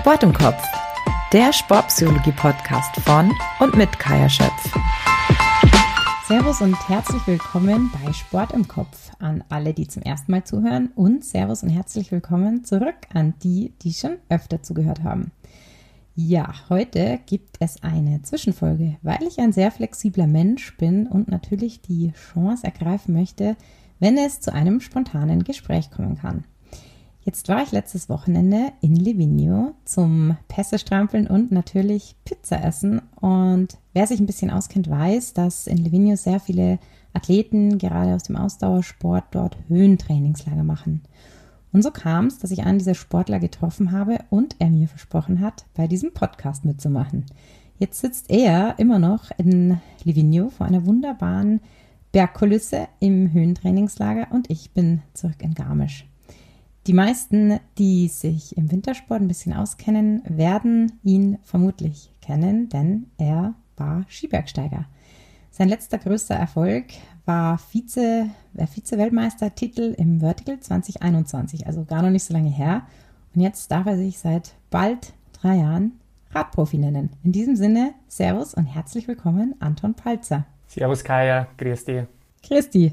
Sport im Kopf, der Sportpsychologie-Podcast von und mit Kaya Schöpf. Servus und herzlich willkommen bei Sport im Kopf an alle, die zum ersten Mal zuhören und Servus und herzlich willkommen zurück an die, die schon öfter zugehört haben. Ja, heute gibt es eine Zwischenfolge, weil ich ein sehr flexibler Mensch bin und natürlich die Chance ergreifen möchte, wenn es zu einem spontanen Gespräch kommen kann. Jetzt war ich letztes Wochenende in Livigno zum Pässe-Strampeln und natürlich Pizza essen. Und wer sich ein bisschen auskennt, weiß, dass in Livigno sehr viele Athleten, gerade aus dem Ausdauersport, dort Höhentrainingslager machen. Und so kam es, dass ich einen dieser Sportler getroffen habe und er mir versprochen hat, bei diesem Podcast mitzumachen. Jetzt sitzt er immer noch in Livigno vor einer wunderbaren Bergkulisse im Höhentrainingslager und ich bin zurück in Garmisch. Die meisten, die sich im Wintersport ein bisschen auskennen, werden ihn vermutlich kennen, denn er war Skibergsteiger. Sein letzter größter Erfolg war Vize, Vize-Weltmeistertitel im Vertical 2021, also gar noch nicht so lange her. Und jetzt darf er sich seit bald drei Jahren Radprofi nennen. In diesem Sinne, Servus und herzlich willkommen, Anton Palzer. Servus Kaya, grüß dich. Grüß dich.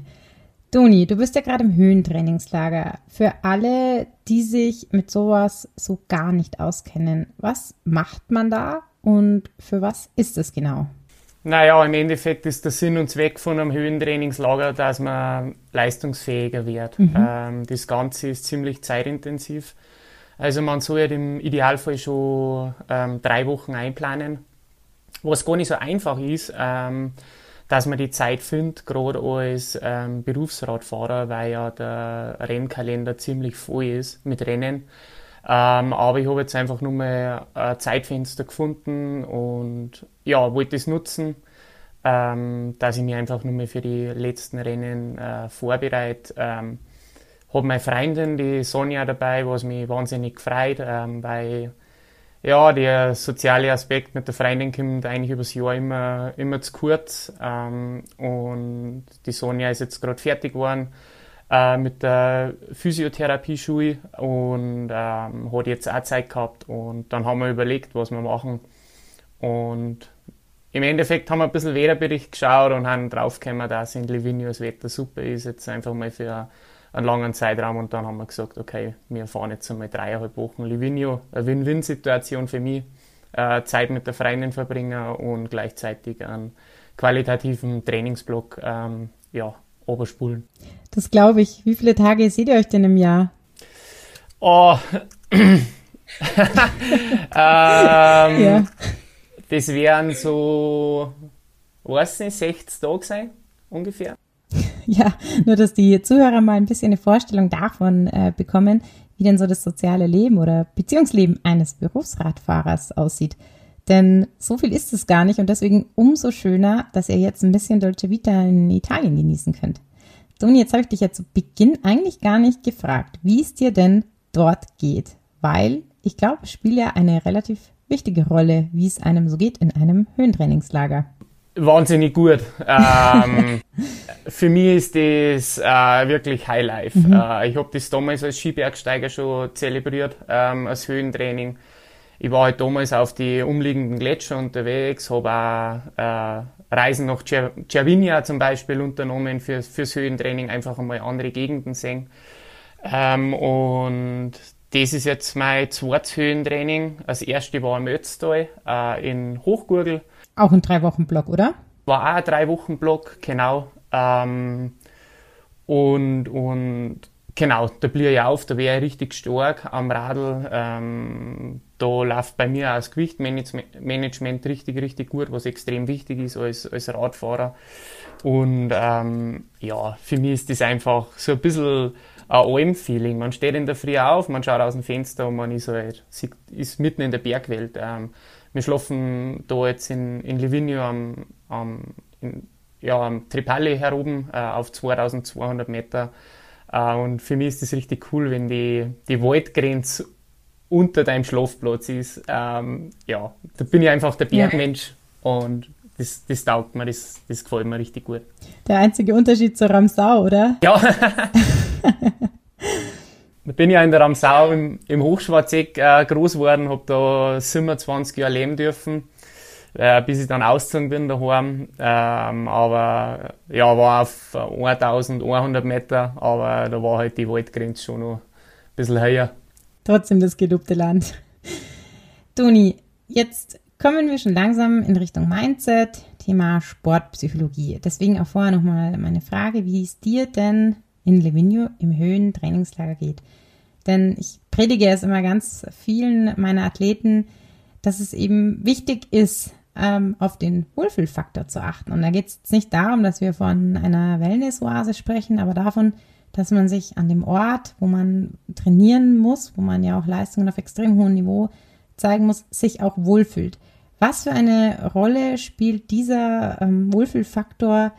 Doni, du bist ja gerade im Höhentrainingslager. Für alle, die sich mit sowas so gar nicht auskennen, was macht man da und für was ist es genau? Naja, im Endeffekt ist der Sinn und Zweck von einem Höhentrainingslager, dass man leistungsfähiger wird. Mhm. Ähm, das Ganze ist ziemlich zeitintensiv. Also man soll halt im Idealfall schon ähm, drei Wochen einplanen, was gar nicht so einfach ist. Ähm, dass man die Zeit findet, gerade als ähm, Berufsradfahrer, weil ja der Rennkalender ziemlich voll ist mit Rennen. Ähm, aber ich habe jetzt einfach nur mal ein Zeitfenster gefunden und ja, wollte es nutzen, ähm, dass ich mich einfach nur mal für die letzten Rennen äh, vorbereite. Ähm, habe meine Freundin, die Sonja, dabei, was mich wahnsinnig freut, ähm, weil ja, der soziale Aspekt mit der Freundin kommt eigentlich übers Jahr immer, immer zu kurz. Ähm, und die Sonja ist jetzt gerade fertig geworden äh, mit der Physiotherapie-Schule und ähm, hat jetzt auch Zeit gehabt. Und dann haben wir überlegt, was wir machen. Und im Endeffekt haben wir ein bisschen Wetterbericht geschaut und haben draufgekommen, dass in Livigno das Wetter super ist. Jetzt einfach mal für einen langen Zeitraum und dann haben wir gesagt, okay, wir fahren jetzt einmal dreieinhalb Wochen Livigno, eine Win-Win-Situation für mich, äh, Zeit mit der Freundin verbringen und gleichzeitig einen qualitativen Trainingsblock ähm, ja, oberspulen. Das glaube ich. Wie viele Tage seht ihr euch denn im Jahr? Oh, ähm, ja. Das wären so, weiß nicht, 60 Tage sein, ungefähr. Ja, nur dass die Zuhörer mal ein bisschen eine Vorstellung davon äh, bekommen, wie denn so das soziale Leben oder Beziehungsleben eines Berufsradfahrers aussieht. Denn so viel ist es gar nicht und deswegen umso schöner, dass ihr jetzt ein bisschen Dolce Vita in Italien genießen könnt. Toni, jetzt habe ich dich ja zu Beginn eigentlich gar nicht gefragt, wie es dir denn dort geht, weil ich glaube, es spielt ja eine relativ wichtige Rolle, wie es einem so geht in einem Höhentrainingslager wahnsinnig gut. Ähm, für mich ist das äh, wirklich Highlife. Mhm. Äh, ich habe das damals als Skibergsteiger schon zelebriert, ähm, als Höhentraining. Ich war halt damals auf die umliegenden Gletscher unterwegs, habe auch äh, Reisen nach Cervinia zum Beispiel unternommen für, fürs Höhentraining, einfach einmal andere Gegenden sehen. Ähm, und das ist jetzt mein zweites Höhentraining. Das erste war im Ötztal äh, in Hochgurgel. Auch ein drei Wochen Block, oder? War auch ein drei Wochen Block, genau. Ähm, und, und genau, da blieb ich auf, da wäre ich richtig stark am Radl. Ähm, da läuft bei mir auch das Gewichtmanagement richtig, richtig gut, was extrem wichtig ist als, als Radfahrer. Und ähm, ja, für mich ist das einfach so ein bisschen ein Alm-Feeling. Man steht in der Früh auf, man schaut aus dem Fenster und man ist, halt, ist mitten in der Bergwelt. Ähm, wir schlafen da jetzt in, in Livigno am, am, in, ja, am Tripalli heroben äh, auf 2200 Meter. Äh, und für mich ist das richtig cool, wenn die, die Waldgrenze unter deinem Schlafplatz ist. Ähm, ja, da bin ich einfach der Bergmensch ja. und das, das taugt mir, das, das gefällt mir richtig gut. Der einzige Unterschied zur Ramsau, oder? Ja. bin ja in der Ramsau im, im Hochschwarzeck äh, groß geworden, habe da 27 Jahre leben dürfen, äh, bis ich dann ausgezogen bin daheim. Ähm, aber ja, war auf 1100 Meter, aber da war halt die Waldgrenze schon noch ein bisschen höher. Trotzdem das gelobte Land. Toni, jetzt kommen wir schon langsam in Richtung Mindset, Thema Sportpsychologie. Deswegen auch vorher nochmal meine Frage, wie es dir denn in Livigno im Höhentrainingslager geht. Denn ich predige es immer ganz vielen meiner Athleten, dass es eben wichtig ist, ähm, auf den Wohlfühlfaktor zu achten. Und da geht es nicht darum, dass wir von einer Wellness-Oase sprechen, aber davon, dass man sich an dem Ort, wo man trainieren muss, wo man ja auch Leistungen auf extrem hohem Niveau zeigen muss, sich auch wohlfühlt. Was für eine Rolle spielt dieser ähm, Wohlfühlfaktor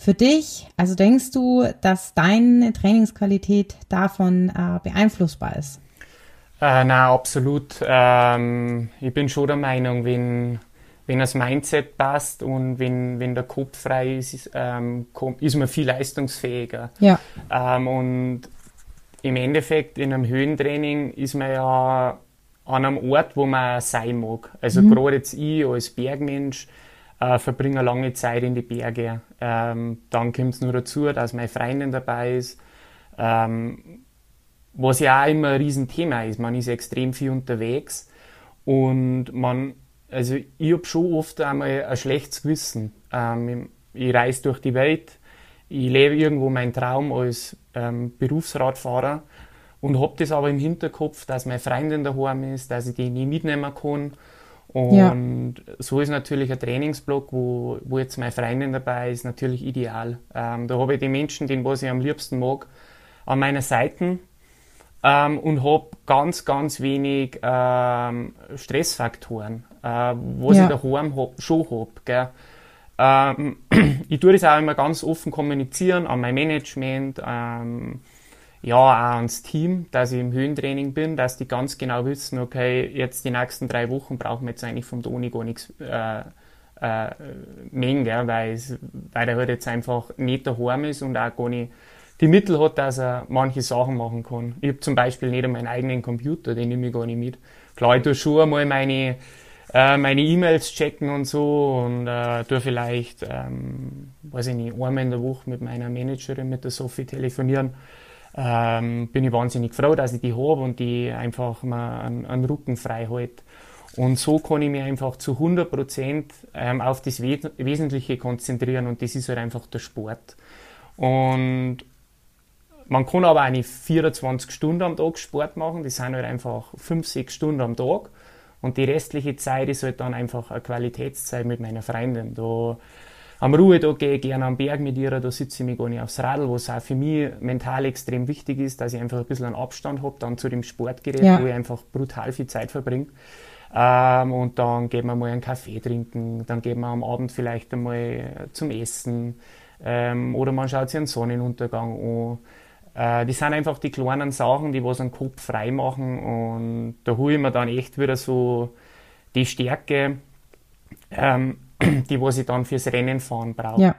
für dich? Also denkst du, dass deine Trainingsqualität davon äh, beeinflussbar ist? Äh, na, absolut. Ähm, ich bin schon der Meinung, wenn, wenn das Mindset passt und wenn, wenn der Kopf frei ist, ist, ähm, ist man viel leistungsfähiger. Ja. Ähm, und im Endeffekt in einem Höhentraining ist man ja an einem Ort, wo man sein mag. Also mhm. gerade jetzt ich als Bergmensch äh, verbringe lange Zeit in die Berge. Ähm, dann kommt es nur dazu, dass meine Freundin dabei ist. Ähm, was ja auch immer ein Riesenthema ist. Man ist extrem viel unterwegs und man, also ich habe schon oft einmal ein schlechtes Gewissen. Ähm, ich, ich reise durch die Welt, ich lebe irgendwo meinen Traum als ähm, Berufsradfahrer und habe das aber im Hinterkopf, dass meine Freundin daheim ist, dass ich die nie mitnehmen kann und ja. so ist natürlich ein Trainingsblock, wo, wo jetzt meine Freundin dabei ist, natürlich ideal. Ähm, da habe ich die Menschen, den was ich am liebsten mag, an meiner Seite ähm, und habe ganz, ganz wenig ähm, Stressfaktoren, äh, was ja. ich daheim hab, schon habe. Ähm, ich tue das auch immer ganz offen kommunizieren an mein Management, ähm, ja, auch ans Team, dass ich im Höhentraining bin, dass die ganz genau wissen, okay, jetzt die nächsten drei Wochen brauchen wir jetzt eigentlich vom Toni gar nichts äh, äh, mengen, gell, weil, es, weil er halt jetzt einfach nicht daheim ist und auch gar nicht die Mittel hat, dass er manche Sachen machen kann. Ich habe zum Beispiel nicht meinen eigenen Computer, den nehme ich gar nicht mit. Klar, ich tue schon einmal meine äh, meine E-Mails checken und so und äh, tue vielleicht, ähm, weiß ich nicht, einmal in der Woche mit meiner Managerin, mit der Sophie telefonieren ähm, bin ich wahnsinnig froh, dass ich die habe und die einfach mal einen, Rücken frei hält. Und so kann ich mich einfach zu 100 Prozent ähm, auf das Wesentliche konzentrieren und das ist halt einfach der Sport. Und man kann aber nicht 24 Stunden am Tag Sport machen, das sind halt einfach 5, 6 Stunden am Tag. Und die restliche Zeit ist halt dann einfach eine Qualitätszeit mit meiner Freundin. Da am Ruhetag gehe ich gerne am Berg mit ihr, da sitze ich mich gar nicht aufs Radl, was auch für mich mental extrem wichtig ist, dass ich einfach ein bisschen einen Abstand habe dann zu dem Sportgerät, ja. wo ich einfach brutal viel Zeit verbringe. Ähm, und dann gehen wir mal einen Kaffee trinken, dann gehen wir am Abend vielleicht einmal zum Essen ähm, oder man schaut sich einen Sonnenuntergang an. Äh, die sind einfach die kleinen Sachen, die was den Kopf frei machen und da hole ich mir dann echt wieder so die Stärke, ähm, die was ich dann fürs Rennen fahren brauche. Ja.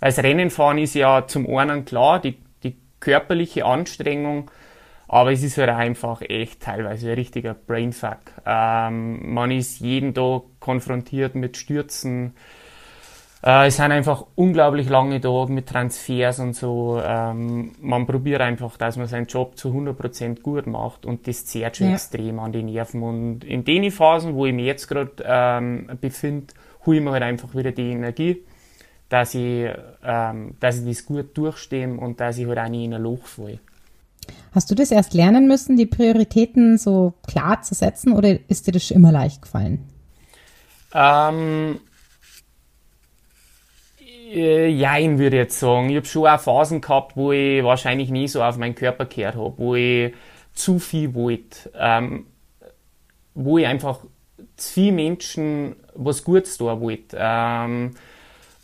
Weil das Rennenfahren ist ja zum einen klar, die, die körperliche Anstrengung, aber es ist halt einfach echt teilweise ein richtiger Brainfuck. Ähm, man ist jeden Tag konfrontiert mit Stürzen. Äh, es sind einfach unglaublich lange Tage mit Transfers und so. Ähm, man probiert einfach, dass man seinen Job zu 100% gut macht und das zehrt schon ja. extrem an die Nerven. Und in den Phasen, wo ich mich jetzt gerade ähm, befinde, hole ich mir halt einfach wieder die Energie, dass ich, ähm, dass ich das gut durchstehe und dass ich halt auch nicht in ein Loch falle. Hast du das erst lernen müssen, die Prioritäten so klar zu setzen oder ist dir das schon immer leicht gefallen? Ähm, äh, Jein, würde ich jetzt sagen. Ich habe schon auch Phasen gehabt, wo ich wahrscheinlich nie so auf meinen Körper gehört habe, wo ich zu viel wollte, ähm, wo ich einfach zu viele Menschen was Gutes tun wollte. Ähm,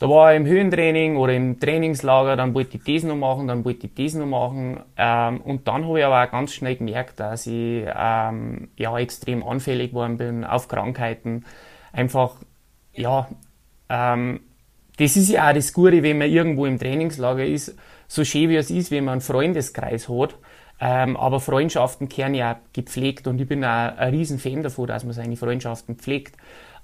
da war ich im Höhentraining oder im Trainingslager, dann wollte ich das noch machen, dann wollte ich das noch machen. Ähm, und dann habe ich aber auch ganz schnell gemerkt, dass ich ähm, ja, extrem anfällig geworden bin auf Krankheiten. Einfach, ja, ähm, das ist ja auch das Gute, wenn man irgendwo im Trainingslager ist, so schön wie es ist, wenn man einen Freundeskreis hat, Ähm, aber Freundschaften kehren ja gepflegt und ich bin auch ein riesen Fan davon, dass man seine Freundschaften pflegt.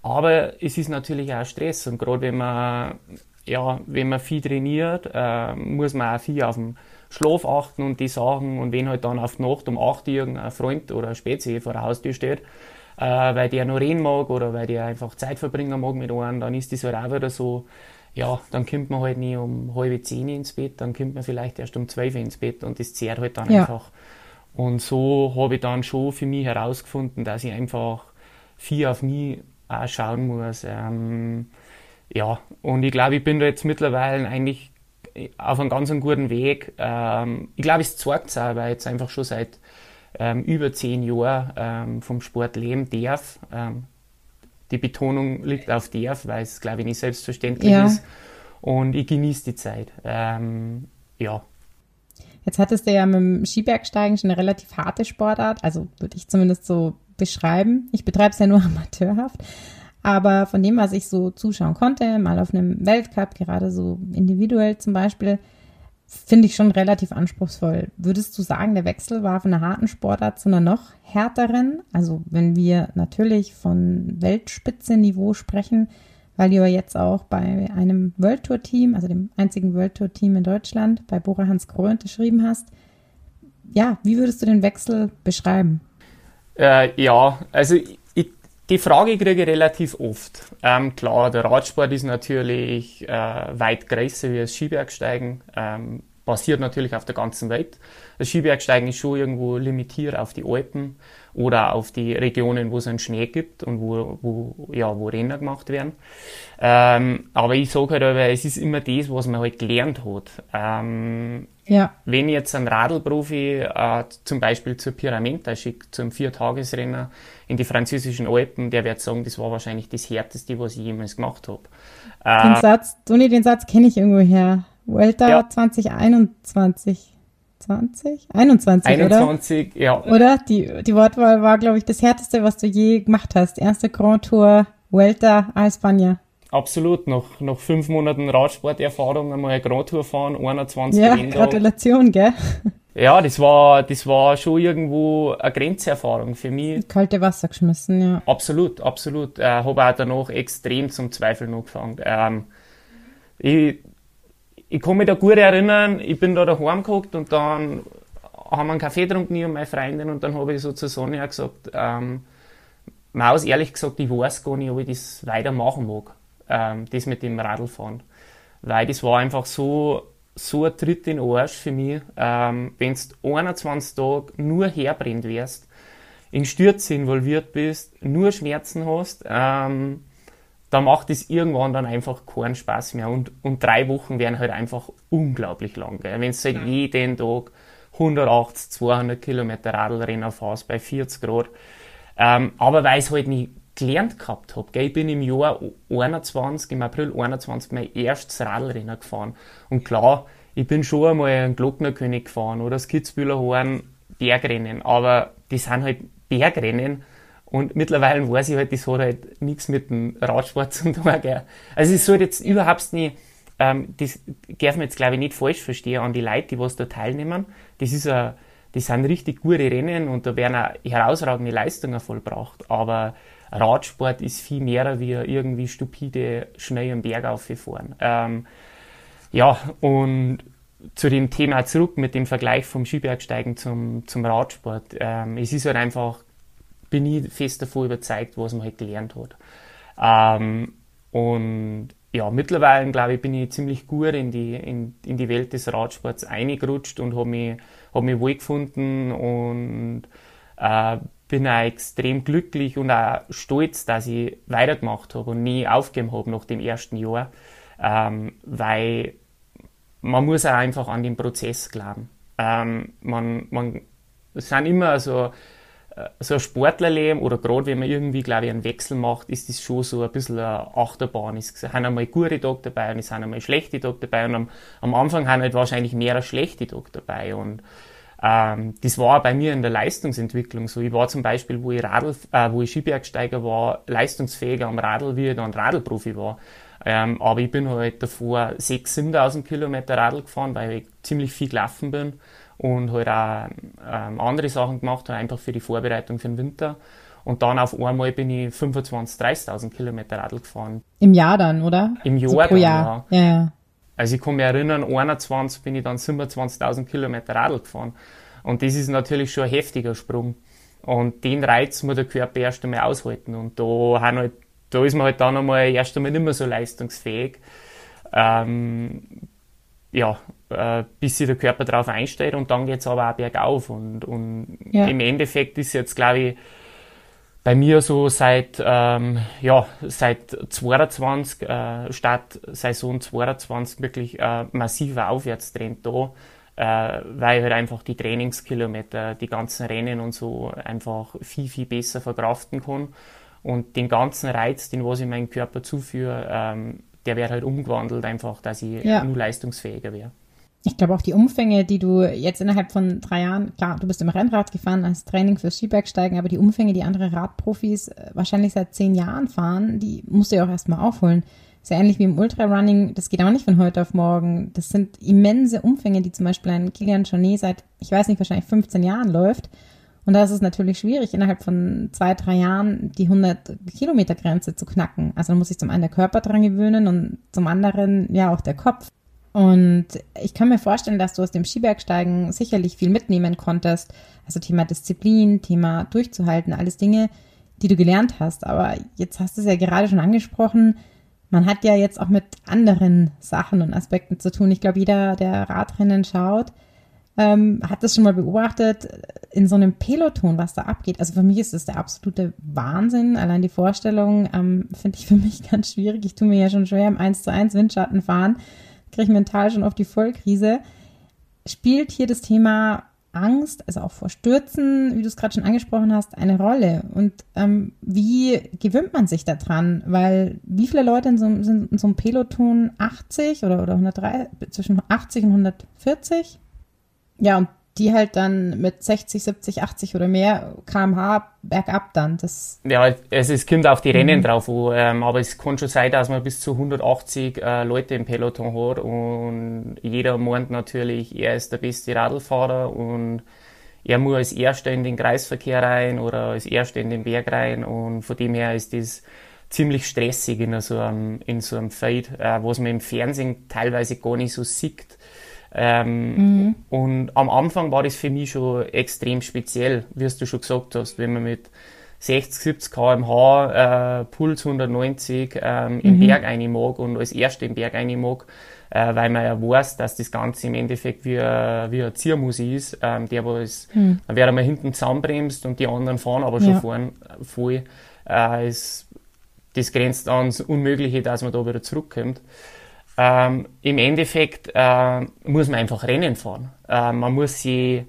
Aber es ist natürlich auch Stress und gerade wenn man, ja, wenn man viel trainiert, äh, muss man auch viel auf den Schlaf achten und die Sachen und wenn halt dann auf die Nacht um 8 Uhr ein Freund oder ein Spezi vor der Haustür steht, äh, weil der noch reden mag oder weil der einfach Zeit verbringen mag mit einem, dann ist das halt auch wieder so, ja, dann kommt man halt nie um halbe zehn ins Bett, dann kommt man vielleicht erst um zwölf ins Bett und das zehrt halt dann ja. einfach. Und so habe ich dann schon für mich herausgefunden, dass ich einfach viel auf mich auch schauen muss. Ähm, ja, und ich glaube, ich bin da jetzt mittlerweile eigentlich auf einem ganz guten Weg. Ähm, ich glaube, es zeigt es auch, weil ich jetzt einfach schon seit ähm, über zehn Jahren ähm, vom Sport leben darf. Ähm, die Betonung liegt auf darf, weil es, glaube ich, nicht selbstverständlich ja. ist. Und ich genieße die Zeit. Ähm, ja. Jetzt hattest du ja mit dem Skibergsteigen schon eine relativ harte Sportart, also würde ich zumindest so beschreiben. Ich betreibe es ja nur amateurhaft. Aber von dem, was ich so zuschauen konnte, mal auf einem Weltcup, gerade so individuell zum Beispiel, finde ich schon relativ anspruchsvoll. Würdest du sagen, der Wechsel war von einer harten Sportart zu einer noch härteren? Also wenn wir natürlich von Weltspitze-Niveau sprechen, weil du ja jetzt auch bei einem World Tour Team, also dem einzigen World Tour Team in Deutschland, bei Bora Hans Kroh unterschrieben hast. Ja, wie würdest du den Wechsel beschreiben? Äh, ja, also ich, die Frage kriege ich relativ oft. Ähm, klar, der Radsport ist natürlich äh, weit größer wie das Skibergsteigen, ähm, basiert natürlich auf der ganzen Welt. Das Skibergsteigen ist schon irgendwo limitiert auf die Alpen oder auf die Regionen, wo es einen Schnee gibt und wo, wo, ja, wo Rennen gemacht werden. Ähm, aber ich sage halt aber, es ist immer das, was man halt gelernt hat. Ähm, ja. Wenn ich jetzt einen Radlprofi äh, zum Beispiel zur Pyramenta schicke, zum Viertagesrennen in die französischen Alpen, der wird sagen, das war wahrscheinlich das Härteste, was ich jemals gemacht habe. Den äh, Satz, Toni, den Satz kenne ich irgendwo her. Vuelta ja. 2021. 20? 21, 21, oder? ja. Oder? Die, die Wortwahl war, glaube ich, das härteste, was du je gemacht hast. Erste Grand Tour, Vuelta a España. Absolut, nach, nach fünf Monaten Radsporterfahrung einmal eine Grand Tour fahren, 21 Ja, Renntage. Gratulation, gell? Ja, das war, das war schon irgendwo eine Grenzerfahrung für mich. Kalte Wasser geschmissen, ja. Absolut, absolut. Ich äh, habe auch danach extrem zum Zweifeln angefangen. Ähm, ich, ich kann mich da gut erinnern, ich bin da daheim geguckt und dann haben wir einen Kaffee getrunken, und meine Freundin, und dann habe ich so zu Sonja gesagt, ähm, Maus, ehrlich gesagt, ich weiß gar nicht, ob ich das weitermachen mag ähm, das mit dem Radlfahren. Weil das war einfach so, so ein Tritt in den Arsch für mich, ähm, wenn du 21 Tage nur herbrennt wärst, in Stürze involviert bist, nur Schmerzen hast, ähm, da macht es irgendwann dann einfach keinen Spaß mehr. Und, und drei Wochen wären halt einfach unglaublich lang. Wenn du halt jeden Tag 180, 200 Kilometer Radlrennen fährst bei 40 Grad. Ähm, aber weil es halt nicht gelernt gehabt habe. Ich bin im Jahr 21, im April 21 mein erstes Radlrennen gefahren. Und klar, ich bin schon einmal einen Glocknerkönig gefahren oder das Kitzbühler Horn Bergrennen, aber die sind halt Bergrennen und mittlerweile weiß ich halt, das hat halt nichts mit dem Radsport zu tun. Gell. Also es soll jetzt überhaupt nicht, ähm, das darf man jetzt glaube ich nicht falsch verstehen an die Leute, die was da teilnehmen. Das ist ein, das sind richtig gute Rennen und da werden auch herausragende Leistungen vollbracht, aber Radsport ist viel mehr wie irgendwie stupide schnell am Berg aufgefahren. Ähm, ja, und zu dem Thema zurück mit dem Vergleich vom Skibergsteigen zum, zum Radsport. Ähm, es ist halt einfach, bin ich fest davon überzeugt, was man halt gelernt hat. Ähm, und ja, mittlerweile, glaube ich, bin ich ziemlich gut in die, in, in die Welt des Radsports eingerutscht und habe mich, hab mich wohl gefunden und äh, bin auch extrem glücklich und auch stolz, dass ich weitergemacht habe und nie aufgegeben habe nach dem ersten Jahr, ähm, weil man muss auch einfach an den Prozess glauben. Ähm, man, man, es sind immer so, äh, so ein Sportlerleben oder gerade wenn man irgendwie, glaube ich, einen Wechsel macht, ist das schon so ein bisschen eine Achterbahn. Es sind einmal gute Tage dabei und es sind einmal schlechte Tage dabei und am, am Anfang haben halt wahrscheinlich mehr schlechte Tage dabei und ähm, das war bei mir in der Leistungsentwicklung so. Ich war zum Beispiel, wo ich, Radl, äh, wo ich Skibergsteiger war, leistungsfähiger am Radl, wie ich dann Radlprofi war. Ähm, aber ich bin halt davor 6.000, 7.000 Kilometer Radl gefahren, weil ich ziemlich viel gelaufen bin und halt auch ähm, andere Sachen gemacht habe, einfach für die Vorbereitung für den Winter. Und dann auf einmal bin ich 25.000, 30.000 Kilometer Radl gefahren. Im Jahr dann, oder? Im Jahr, so pro dann, Jahr. Ja. ja, ja. Also ich kann mich erinnern, 21 bin ich dann 27.000 Kilometer Radl gefahren. Und das ist natürlich schon ein heftiger Sprung. Und den Reiz muss der Körper erst einmal aushalten. Und da, halt, da ist man halt dann einmal erst einmal nicht mehr so leistungsfähig. Ähm, ja, äh, bis sich der Körper darauf einstellt und dann geht es aber auch bergauf. Und, und ja. im Endeffekt ist jetzt, glaube ich, bei mir so seit, ähm, ja, seit 22, äh, Start Saison 22 wirklich äh, massiver Aufwärtstrend da, äh, weil ich halt einfach die Trainingskilometer, die ganzen Rennen und so einfach viel, viel besser verkraften kann. Und den ganzen Reiz, den was ich meinem Körper zuführe, ähm, der wird halt umgewandelt, einfach, dass ich ja. nur leistungsfähiger wäre. Ich glaube auch die Umfänge, die du jetzt innerhalb von drei Jahren, klar, du bist im Rennrad gefahren als Training fürs Skibergsteigen, aber die Umfänge, die andere Radprofis äh, wahrscheinlich seit zehn Jahren fahren, die musst du ja auch erstmal aufholen. Ja ähnlich wie im Ultrarunning, das geht auch nicht von heute auf morgen. Das sind immense Umfänge, die zum Beispiel ein Kilian Jornet seit, ich weiß nicht, wahrscheinlich 15 Jahren läuft. Und da ist es natürlich schwierig, innerhalb von zwei, drei Jahren die 100 Kilometer Grenze zu knacken. Also da muss sich zum einen der Körper dran gewöhnen und zum anderen ja auch der Kopf. Und ich kann mir vorstellen, dass du aus dem Skibergsteigen sicherlich viel mitnehmen konntest. Also Thema Disziplin, Thema durchzuhalten, alles Dinge, die du gelernt hast. Aber jetzt hast du es ja gerade schon angesprochen. Man hat ja jetzt auch mit anderen Sachen und Aspekten zu tun. Ich glaube, jeder, der Radrennen schaut, ähm, hat das schon mal beobachtet in so einem Peloton, was da abgeht. Also für mich ist das der absolute Wahnsinn. Allein die Vorstellung ähm, finde ich für mich ganz schwierig. Ich tue mir ja schon schwer im 1 zu 1 Windschatten fahren kriege ich mental schon auf die Vollkrise. Spielt hier das Thema Angst, also auch vor Stürzen, wie du es gerade schon angesprochen hast, eine Rolle? Und ähm, wie gewöhnt man sich daran? Weil wie viele Leute in so, sind in so einem Peloton 80 oder, oder 103, zwischen 80 und 140? Ja, und die halt dann mit 60, 70, 80 oder mehr kmh bergab dann. Das ja, es, es kommt auf die Rennen mhm. drauf an, ähm, aber es kann schon sein, dass man bis zu 180 äh, Leute im Peloton hat und jeder meint natürlich, er ist der beste Radlfahrer und er muss als Erster in den Kreisverkehr rein oder als Erster in den Berg rein und von dem her ist das ziemlich stressig in so einem, in so einem Fight, äh, was man im Fernsehen teilweise gar nicht so sieht ähm, mhm. Und am Anfang war das für mich schon extrem speziell, wie du schon gesagt hast, wenn man mit 60, 70 km/h, äh, Puls 190 ähm, im mhm. Berg rein mag und als Erster im Berg rein mag, äh, weil man ja weiß, dass das Ganze im Endeffekt wie, ein, wie ein Ziermusi ist, ähm, der was, mhm. wird einmal hinten zusammenbremst und die anderen fahren aber schon ja. vorn voll. Äh, ist, das grenzt ans Unmögliche, dass man da wieder zurückkommt. Ähm, Im Endeffekt äh, muss man einfach Rennen fahren. Äh, man muss sie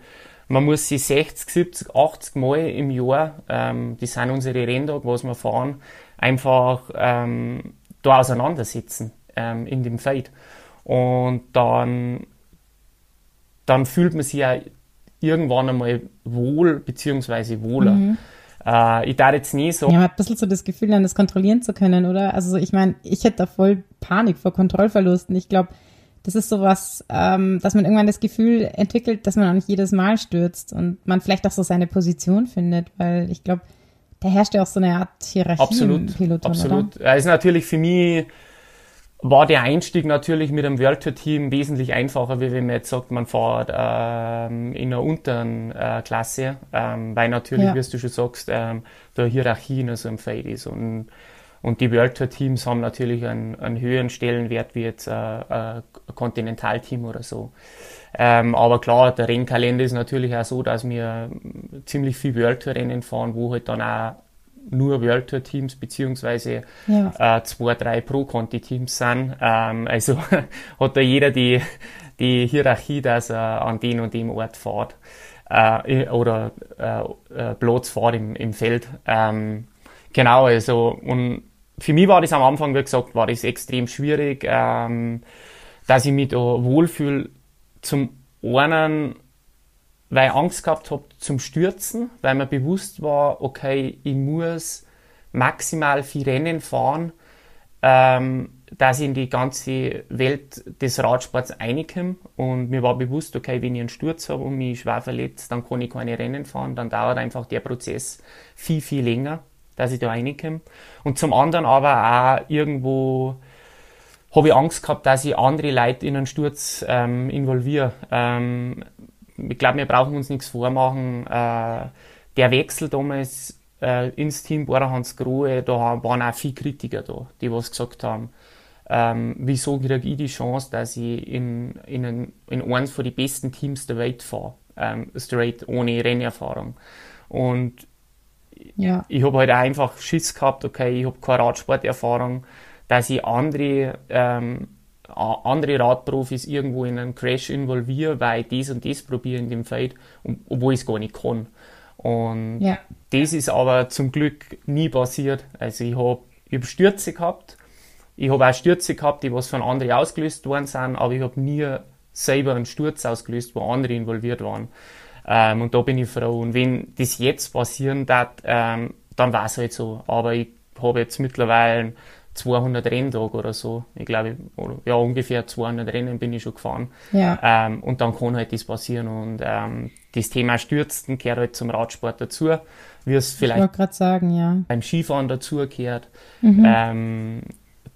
man muss sie 60, 70, 80 Mal im Jahr, ähm, das sind unsere Renntage, was wir fahren, einfach ähm, da auseinandersetzen ähm, in dem Fight. Und dann, dann fühlt man sich ja irgendwann einmal wohl beziehungsweise wohler. Mhm. Äh, ich darf jetzt nie so. Ja, man hat ein bisschen so das Gefühl, dann das kontrollieren zu können, oder? Also ich meine, ich hätte da voll Panik vor Kontrollverlusten. Ich glaube, das ist sowas, ähm, dass man irgendwann das Gefühl entwickelt, dass man auch nicht jedes Mal stürzt und man vielleicht auch so seine Position findet, weil ich glaube, da herrscht ja auch so eine Art Hierarchie absolut, im Peloton, Absolut. Oder? ist natürlich für mich war der Einstieg natürlich mit einem World Tour Team wesentlich einfacher, wie wenn man jetzt sagt, man fährt ähm, in einer unteren äh, Klasse, ähm, weil natürlich, ja. wie du schon sagst, ähm, der Hierarchie in so einem Feld ist und und die World Tour Teams haben natürlich einen, einen höheren Stellenwert wie jetzt äh, ein Kontinentalteam oder so. Ähm, aber klar, der Rennkalender ist natürlich auch so, dass wir ziemlich viel World Tour Rennen fahren, wo halt dann auch nur World Tour Teams beziehungsweise ja. äh, zwei, drei Pro-Conti-Teams sind. Ähm, also hat da jeder die, die Hierarchie, dass er an den und dem Ort fährt äh, oder äh, äh, Platz fährt im, im Feld. Ähm, genau, also und für mich war das am Anfang, wie gesagt, war das extrem schwierig, ähm, dass ich mich da wohlfühle. Zum einen weil ich Angst gehabt habe zum Stürzen, weil mir bewusst war, okay, ich muss maximal vier Rennen fahren, ähm, dass ich in die ganze Welt des Radsports reinkomme und mir war bewusst, okay, wenn ich einen Sturz habe und mich schwer verletzt, dann kann ich keine Rennen fahren, dann dauert einfach der Prozess viel, viel länger, dass ich da reinkomme. Und zum anderen aber auch irgendwo habe ich Angst gehabt, dass ich andere Leute in einen Sturz ähm, involviere. Ähm, ich glaube, wir brauchen uns nichts vormachen. Äh, der Wechsel damals äh, ins Team Borahans Grohe, da waren auch viele Kritiker da, die was gesagt haben, ähm, wieso kriege ich die Chance, dass ich in, in, ein, in eines von den besten Teams der Welt fahre, ähm, straight, ohne Rennerfahrung. Und ja. ich habe halt einfach Schiss gehabt, okay, ich habe keine Radsporterfahrung, dass ich andere, ähm, andere Radprofis irgendwo in einen Crash involviere, weil ich das und das probiere in dem Feld, obwohl ich es gar nicht kann. Und ja. das ist aber zum Glück nie passiert. Also ich habe hab Stürze gehabt, ich habe auch Stürze gehabt, die was von anderen ausgelöst worden sind, aber ich habe nie selber einen Sturz ausgelöst, wo andere involviert waren. Ähm, und da bin ich froh. Und wenn das jetzt passieren darf, ähm, dann war es halt so. Aber ich habe jetzt mittlerweile 200 Renntage oder so. Ich glaube, ja, ungefähr 200 Rennen bin ich schon gefahren. Ja. Ähm, und dann kann halt das passieren. Und ähm, das Thema Stürzen gehört halt zum Radsport dazu. Wie es vielleicht ich sagen, ja. beim Skifahren dazugehört. Mhm. Ähm,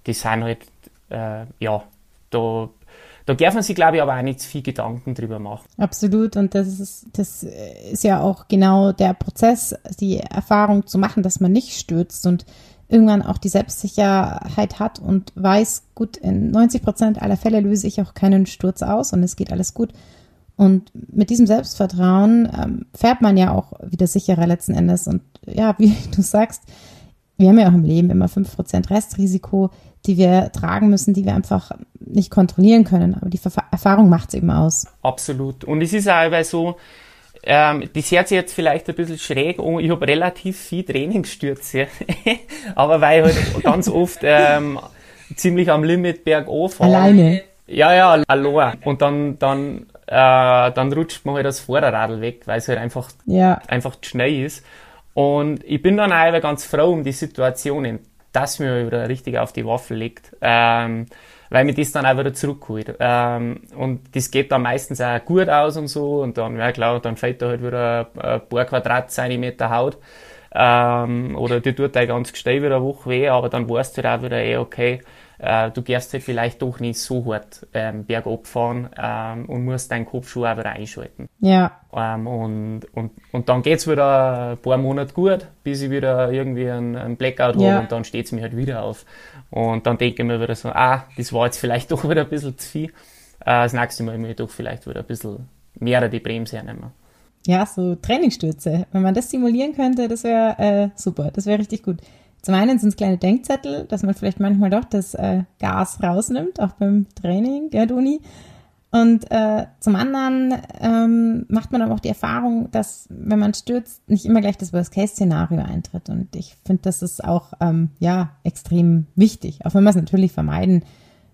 das sind halt, äh, ja, da da darf man sich, glaube ich, aber auch nicht zu viel Gedanken drüber machen. Absolut. Und das ist, das ist ja auch genau der Prozess, die Erfahrung zu machen, dass man nicht stürzt und irgendwann auch die Selbstsicherheit hat und weiß, gut, in 90 Prozent aller Fälle löse ich auch keinen Sturz aus und es geht alles gut. Und mit diesem Selbstvertrauen ähm, fährt man ja auch wieder sicherer letzten Endes. Und ja, wie du sagst, wir haben ja auch im Leben immer 5% Restrisiko, die wir tragen müssen, die wir einfach nicht kontrollieren können. Aber die Erfahrung macht es eben aus. Absolut. Und es ist auch so, ähm, das hört sich jetzt vielleicht ein bisschen schräg an. Ich habe relativ viel Trainingsstürze, aber weil ich halt ganz oft ähm, ziemlich am Limit bergauf fahre. Alleine? Ja, ja, allein. Und dann, dann, äh, dann rutscht man halt das Vorderradl weg, weil es halt einfach, ja. einfach schnell ist. Und ich bin dann auch ganz froh um die Situationen, dass mir wieder richtig auf die Waffel legt. Ähm, weil mir das dann auch wieder zurückholt. Ähm, und das geht dann meistens auch gut aus und so. Und dann, ja klar, dann fällt da halt wieder ein paar Quadratzentimeter Haut. Ähm, oder die tut da ganz gestell wieder eine Woche weh, aber dann weißt du halt auch wieder, eh, okay, äh, du gehst halt vielleicht doch nicht so hart ähm, bergab fahren ähm, und musst deinen Kopfschuh auch wieder einschalten. Ja. Ähm, und, und, und dann geht's wieder ein paar Monate gut, bis ich wieder irgendwie einen, einen Blackout ja. habe und dann steht's mir halt wieder auf. Und dann denke ich mir wieder so, ah, das war jetzt vielleicht doch wieder ein bisschen zu viel. Äh, das nächste Mal muss ich doch vielleicht wieder ein bisschen mehr die Bremse hernehmen. Ja, so Trainingsstürze. Wenn man das simulieren könnte, das wäre äh, super. Das wäre richtig gut. Zum einen sind es kleine Denkzettel, dass man vielleicht manchmal doch das äh, Gas rausnimmt, auch beim Training, gell, Uni. Und äh, zum anderen ähm, macht man aber auch die Erfahrung, dass wenn man stürzt, nicht immer gleich das Worst-Case-Szenario eintritt. Und ich finde, das ist auch ähm, ja extrem wichtig, auch wenn man es natürlich vermeiden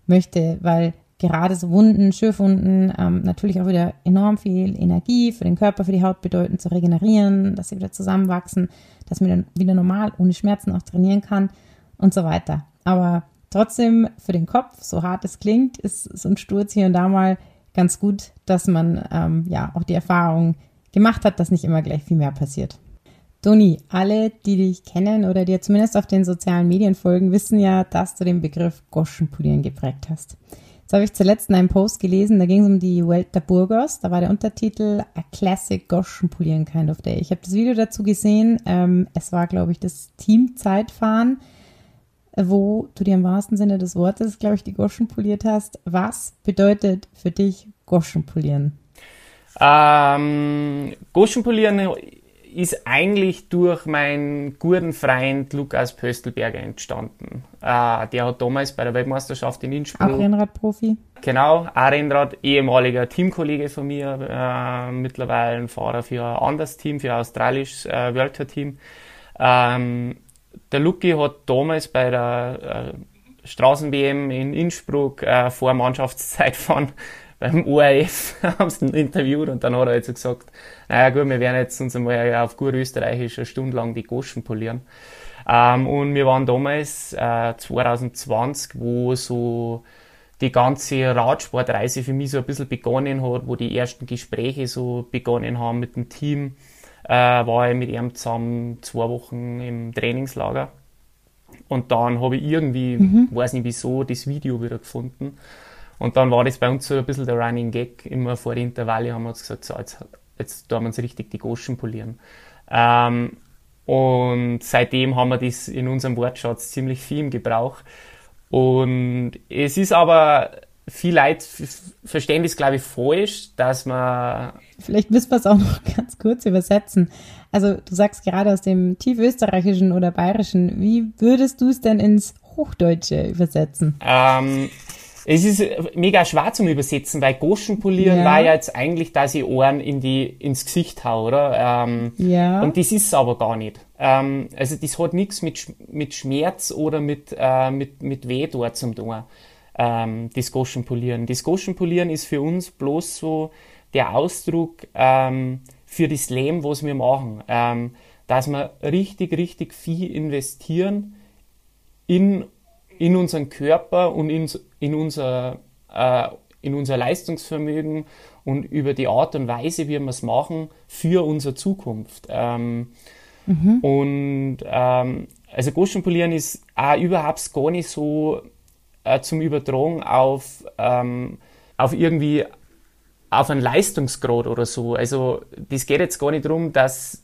möchte, weil gerade so Wunden, Schürfwunden ähm, natürlich auch wieder enorm viel Energie für den Körper, für die Haut bedeuten, zu regenerieren, dass sie wieder zusammenwachsen, dass man dann wieder normal ohne Schmerzen auch trainieren kann und so weiter. Aber trotzdem für den Kopf, so hart es klingt, ist so ein Sturz hier und da mal ganz gut, dass man ähm, ja auch die Erfahrung gemacht hat, dass nicht immer gleich viel mehr passiert. Toni, alle, die dich kennen oder dir zumindest auf den sozialen Medien folgen, wissen ja, dass du den Begriff Goschenpolieren geprägt hast. Jetzt habe ich zuletzt in einem Post gelesen, da ging es um die Welt der Burgos. Da war der Untertitel A Classic Goschenpolieren Kind of Day. Ich habe das Video dazu gesehen. Ähm, es war, glaube ich, das Teamzeitfahren wo du dir im wahrsten Sinne des Wortes, glaube ich, die Goschen poliert hast. Was bedeutet für dich Goschen polieren? Ähm, Goschen polieren ist eigentlich durch meinen guten Freund Lukas Pöstelberger entstanden. Äh, der hat damals bei der Weltmeisterschaft in Innsbruck. Auch Rennradprofi. Genau, auch Rennrad, ehemaliger Teamkollege von mir, äh, mittlerweile ein Fahrer für ein anderes Team, für ein australisches äh, World Tour Team. Ähm, der Luki hat damals bei der äh, Straßen-WM in Innsbruck äh, vor Mannschaftszeit von beim ORF haben sie ihn interviewt und dann hat er jetzt so gesagt, naja gut, wir werden jetzt uns einmal auf gut österreichisch eine Stunde lang die Goschen polieren. Ähm, und wir waren damals äh, 2020, wo so die ganze Radsportreise für mich so ein bisschen begonnen hat, wo die ersten Gespräche so begonnen haben mit dem Team, äh, war ich mit ihm zusammen zwei Wochen im Trainingslager. Und dann habe ich irgendwie, mhm. weiß nicht wieso, das Video wieder gefunden. Und dann war das bei uns so ein bisschen der Running Gag. Immer vor den Intervalle haben wir uns gesagt, so, jetzt, jetzt tun wir richtig die Goschen polieren. Ähm, und seitdem haben wir das in unserem Wortschatz ziemlich viel im Gebrauch. Und es ist aber viel Leid verstehen das, glaube ich, falsch, dass man. Vielleicht müssen wir es auch noch ganz kurz übersetzen. Also, du sagst gerade aus dem tiefösterreichischen oder bayerischen. Wie würdest du es denn ins Hochdeutsche übersetzen? Ähm, es ist mega schwer zum Übersetzen, weil Goschen polieren ja. war ja jetzt eigentlich, dass ich Ohren in die, ins Gesicht hau, oder? Ähm, ja. Und das ist es aber gar nicht. Ähm, also das hat nichts mit, mit Schmerz oder mit, äh, mit, mit Weh dort zum tun, ähm, das Goschen polieren. Das Goschen polieren ist für uns bloß so der Ausdruck ähm, für das Leben, was wir machen. Ähm, dass wir richtig, richtig viel investieren in in unseren Körper und in, in, unser, äh, in unser Leistungsvermögen und über die Art und Weise, wie wir es machen, für unsere Zukunft. Ähm, mhm. Und ähm, also Goschenpolieren ist auch überhaupt gar nicht so äh, zum Übertragen auf, ähm, auf irgendwie auf einen Leistungsgrad oder so. Also das geht jetzt gar nicht darum, dass,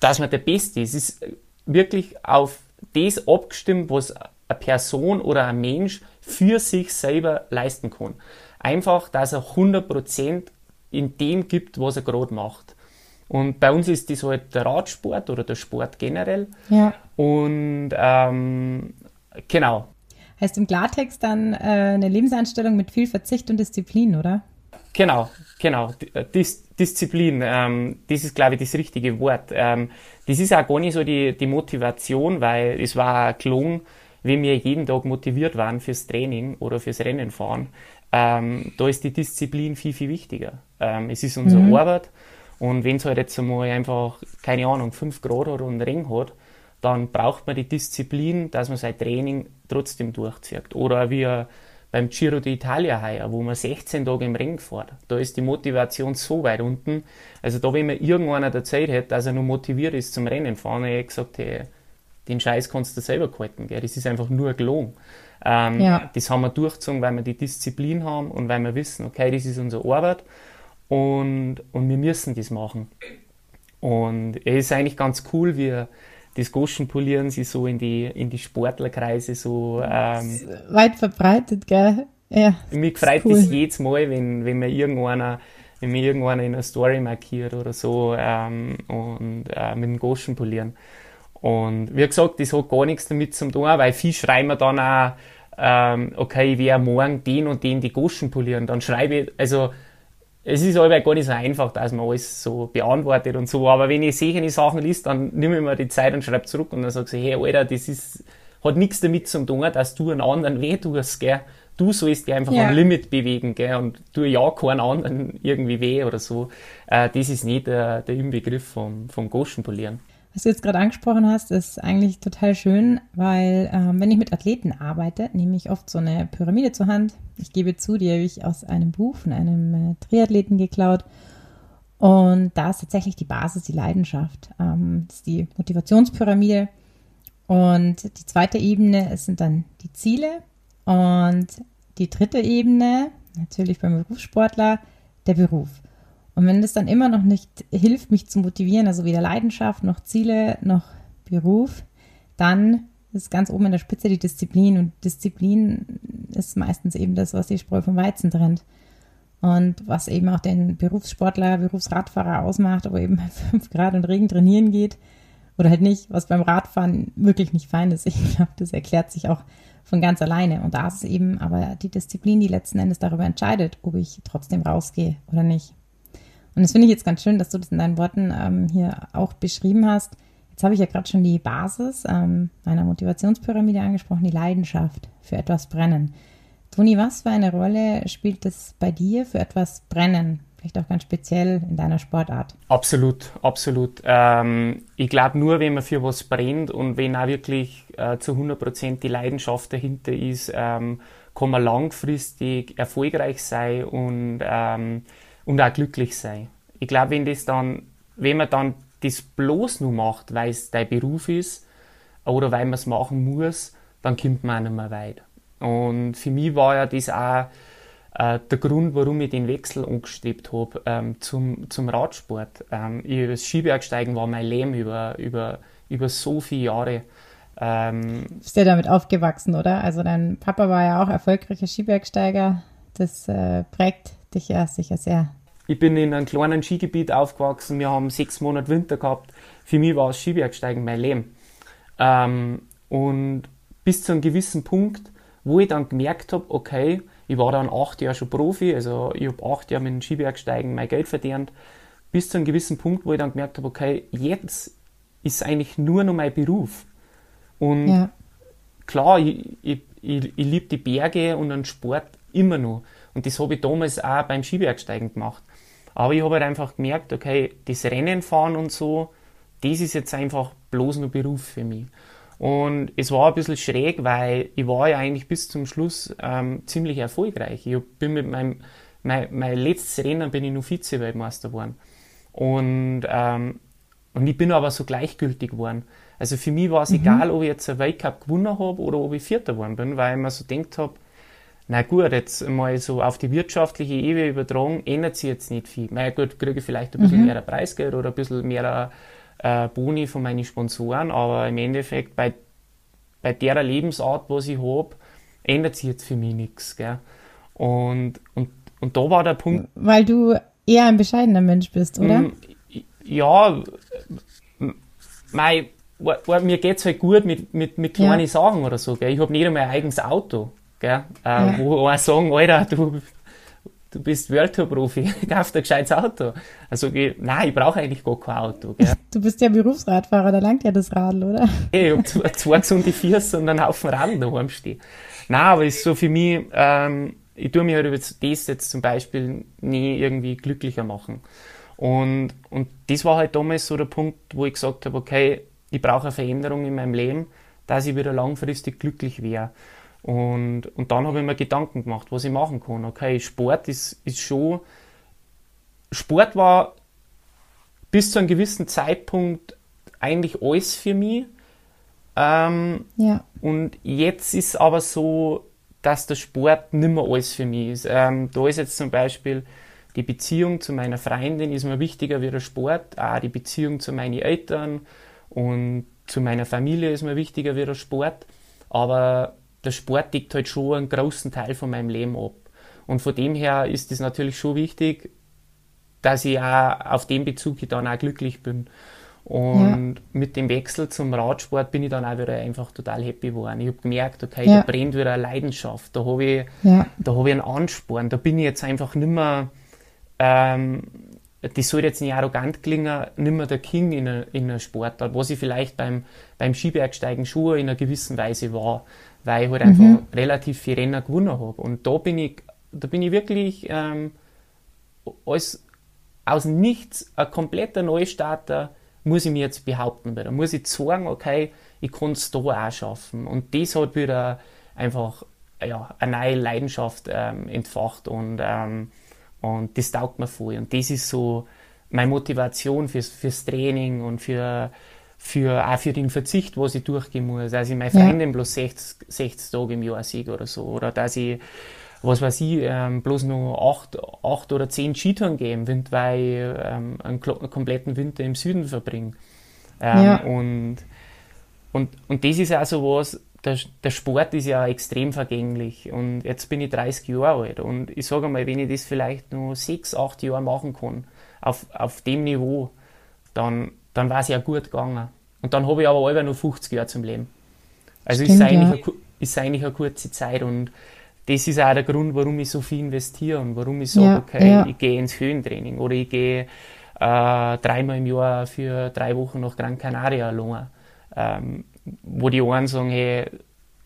dass man der Beste ist. Es ist wirklich auf das abgestimmt, was eine Person oder ein Mensch für sich selber leisten kann. Einfach, dass er 100% in dem gibt, was er gerade macht. Und bei uns ist das halt der Radsport oder der Sport generell. Ja. Und ähm, genau. Heißt im Klartext dann äh, eine Lebenseinstellung mit viel Verzicht und Disziplin, oder? Genau, genau. Äh, Dis Disziplin, ähm, das ist, glaube ich, das richtige Wort. Ähm, das ist auch gar nicht so die, die Motivation, weil es war gelungen, wenn wir jeden Tag motiviert waren fürs Training oder fürs Rennen fahren, ähm, da ist die Disziplin viel, viel wichtiger. Ähm, es ist unsere mhm. Arbeit und wenn es halt jetzt einmal einfach, keine Ahnung, 5 Grad hat und Ring hat, dann braucht man die Disziplin, dass man sein Training trotzdem durchzieht. Oder wie beim Giro d'Italia heuer, wo man 16 Tage im Ring fährt. Da ist die Motivation so weit unten. Also da, wenn man irgendwann der Zeit hätte, dass er nur motiviert ist zum Rennen fahren, hätte ich gesagt, hey, den Scheiß kannst du selber halten. Gell? Das ist einfach nur gelogen. Ähm, ja. Das haben wir durchgezogen, weil wir die Disziplin haben und weil wir wissen, okay, das ist unsere Arbeit und, und wir müssen das machen. Und es ist eigentlich ganz cool, wie das Goschenpolieren sich so in die, in die Sportlerkreise so ähm, weit verbreitet, gell? Ja. Mich freut cool. das jedes Mal, wenn, wenn mir irgendeiner wenn mir irgendeiner in einer Story markiert oder so ähm, und äh, mit dem Goschenpolieren. Und wie gesagt, das hat gar nichts damit zu tun, weil viel schreiben wir dann auch, ähm, okay, ich werde morgen den und den die Goschen polieren. Dann schreibe ich, also es ist aber gar nicht so einfach, dass man alles so beantwortet und so. Aber wenn ich solche Sachen liest, dann nehme ich mir die Zeit und schreibe zurück und dann sage ich, hey Alter, das ist, hat nichts damit zu tun, dass du einen anderen weh tust, gell. Du sollst dich einfach ja. am Limit bewegen, gell, und du ja keinen anderen irgendwie weh oder so. Äh, das ist nicht der, der Inbegriff vom, vom Goschen polieren. Was du jetzt gerade angesprochen hast, ist eigentlich total schön, weil ähm, wenn ich mit Athleten arbeite, nehme ich oft so eine Pyramide zur Hand. Ich gebe zu, die habe ich aus einem Buch von einem äh, Triathleten geklaut. Und da ist tatsächlich die Basis die Leidenschaft. Ähm, das ist die Motivationspyramide. Und die zweite Ebene sind dann die Ziele. Und die dritte Ebene, natürlich beim Berufssportler, der Beruf. Und wenn das dann immer noch nicht hilft, mich zu motivieren, also weder Leidenschaft noch Ziele noch Beruf, dann ist ganz oben in der Spitze die Disziplin. Und Disziplin ist meistens eben das, was die Spreu vom Weizen trennt. Und was eben auch den Berufssportler, Berufsradfahrer ausmacht, aber eben bei 5 Grad und Regen trainieren geht. Oder halt nicht, was beim Radfahren wirklich nicht fein ist. Ich glaube, das erklärt sich auch von ganz alleine. Und da ist eben aber die Disziplin, die letzten Endes darüber entscheidet, ob ich trotzdem rausgehe oder nicht. Und das finde ich jetzt ganz schön, dass du das in deinen Worten ähm, hier auch beschrieben hast. Jetzt habe ich ja gerade schon die Basis ähm, meiner Motivationspyramide angesprochen, die Leidenschaft für etwas brennen. Toni, was für eine Rolle spielt es bei dir für etwas Brennen? Vielleicht auch ganz speziell in deiner Sportart. Absolut, absolut. Ähm, ich glaube, nur wenn man für was brennt und wenn auch wirklich äh, zu 100% die Leidenschaft dahinter ist, ähm, kann man langfristig erfolgreich sein und, ähm, und auch glücklich sein. Ich glaube, wenn das dann, wenn man dann das bloß nur macht, weil es dein Beruf ist oder weil man es machen muss, dann kommt man auch nicht mehr weit. Und für mich war ja das auch äh, der Grund, warum ich den Wechsel angestrebt habe ähm, zum, zum Radsport. Ähm, das Skibergsteigen war mein Leben über, über, über so viele Jahre. Ähm, bist ja damit aufgewachsen, oder? Also dein Papa war ja auch erfolgreicher Skibergsteiger. Das äh, prägt dich ja sicher sehr. Ich bin in einem kleinen Skigebiet aufgewachsen. Wir haben sechs Monate Winter gehabt. Für mich war das Skibergsteigen mein Leben. Ähm, und bis zu einem gewissen Punkt, wo ich dann gemerkt habe, okay, ich war dann acht Jahre schon Profi, also ich habe acht Jahre mit dem Skibergsteigen mein Geld verdient, bis zu einem gewissen Punkt, wo ich dann gemerkt habe, okay, jetzt ist eigentlich nur noch mein Beruf. Und ja. klar, ich, ich, ich, ich liebe die Berge und den Sport immer noch. Und das habe ich damals auch beim Skibergsteigen gemacht. Aber ich habe halt einfach gemerkt, okay, das Rennen fahren und so, das ist jetzt einfach bloß nur Beruf für mich. Und es war ein bisschen schräg, weil ich war ja eigentlich bis zum Schluss ähm, ziemlich erfolgreich. Ich bin mit meinem, mein, mein letztes Rennen bin ich nur Vize-Weltmeister geworden. Und, ähm, und ich bin aber so gleichgültig geworden. Also für mich war es mhm. egal, ob ich jetzt einen Weltcup gewonnen habe oder ob ich Vierter geworden bin, weil ich mir so denkt habe, na gut, jetzt mal so auf die wirtschaftliche Ebene übertragen, ändert sich jetzt nicht viel. Na gut, kriege ich vielleicht ein bisschen mhm. mehr Preisgeld oder ein bisschen mehr äh, Boni von meinen Sponsoren, aber im Endeffekt bei, bei der Lebensart, was ich habe, ändert sich jetzt für mich nichts. Und, und, und da war der Punkt. Weil du eher ein bescheidener Mensch bist, oder? Mm, ja, mein, mir geht es halt gut mit, mit, mit kleinen ja. Sachen oder so. Gell? Ich habe nicht einmal ein eigenes Auto. Gell? Äh, ja. Wo auch sagen, Alter, du, du bist World Tour Profi, kauf dir ein gescheites Auto. Also, nein, ich brauche eigentlich gar kein Auto. Gell? Du bist ja Berufsradfahrer, da langt ja das Radl, oder? Ich habe zwei, zwei gesunde Füße und einen Haufen Radl daheim stehen. Nein, aber ist so für mich, ähm, ich tue mich halt über das jetzt zum Beispiel nie irgendwie glücklicher machen. Und, und das war halt damals so der Punkt, wo ich gesagt habe, okay, ich brauche eine Veränderung in meinem Leben, dass ich wieder langfristig glücklich wäre. Und, und dann habe ich mir Gedanken gemacht, was ich machen kann. Okay, Sport ist, ist schon. Sport war bis zu einem gewissen Zeitpunkt eigentlich alles für mich. Ähm, ja. Und jetzt ist aber so, dass der Sport nicht mehr alles für mich ist. Ähm, da ist jetzt zum Beispiel die Beziehung zu meiner Freundin ist mir wichtiger wie der Sport. Auch die Beziehung zu meinen Eltern und zu meiner Familie ist mir wichtiger wie der Sport. Aber der Sport deckt halt schon einen großen Teil von meinem Leben ab. Und von dem her ist es natürlich schon wichtig, dass ich auch auf dem Bezug dann auch glücklich bin. Und ja. mit dem Wechsel zum Radsport bin ich dann auch wieder einfach total happy geworden. Ich habe gemerkt, okay, ja. da brennt wieder eine Leidenschaft, da habe ich, ja. hab ich einen Ansporn, da bin ich jetzt einfach nicht mehr, ähm, das soll jetzt nicht arrogant klingen, nicht mehr der King in einer, in einer Sportart, was ich vielleicht beim, beim Skibergsteigen schon in einer gewissen Weise war weil ich halt einfach mhm. relativ viel Rennen gewonnen habe. Und da bin ich, da bin ich wirklich ähm, als, aus nichts ein kompletter Neustarter, muss ich mir jetzt behaupten. Weil da muss ich sagen, okay, ich kann es da auch schaffen. Und das hat wieder einfach ja, eine neue Leidenschaft ähm, entfacht und, ähm, und das taugt mir voll. Und das ist so meine Motivation fürs, fürs Training und für, für, auch für den Verzicht, was ich durchgehen muss. Also ich meine Freundin ja. bloß 60, 60 Tage im Jahr sieg oder so. Oder dass ich, was weiß ich, ähm, bloß nur acht, acht oder zehn Skitouren gehen will, weil ich ähm, einen, einen, kompletten Winter im Süden verbringe. Ähm, ja. und, und, und das ist also was, der, der Sport ist ja extrem vergänglich. Und jetzt bin ich 30 Jahre alt. Und ich sage mal, wenn ich das vielleicht nur sechs, acht Jahre machen kann, auf, auf dem Niveau, dann, dann war es ja gut gegangen. Und dann habe ich aber alle nur 50 Jahre zum Leben. Also Stimmt, ist, eigentlich ja. eine, ist eigentlich eine kurze Zeit und das ist auch der Grund, warum ich so viel investiere und warum ich sage, ja, okay, ja. ich gehe ins Höhentraining oder ich gehe äh, dreimal im Jahr für drei Wochen nach Gran Canaria allein. Ähm, wo die einen sagen, hey,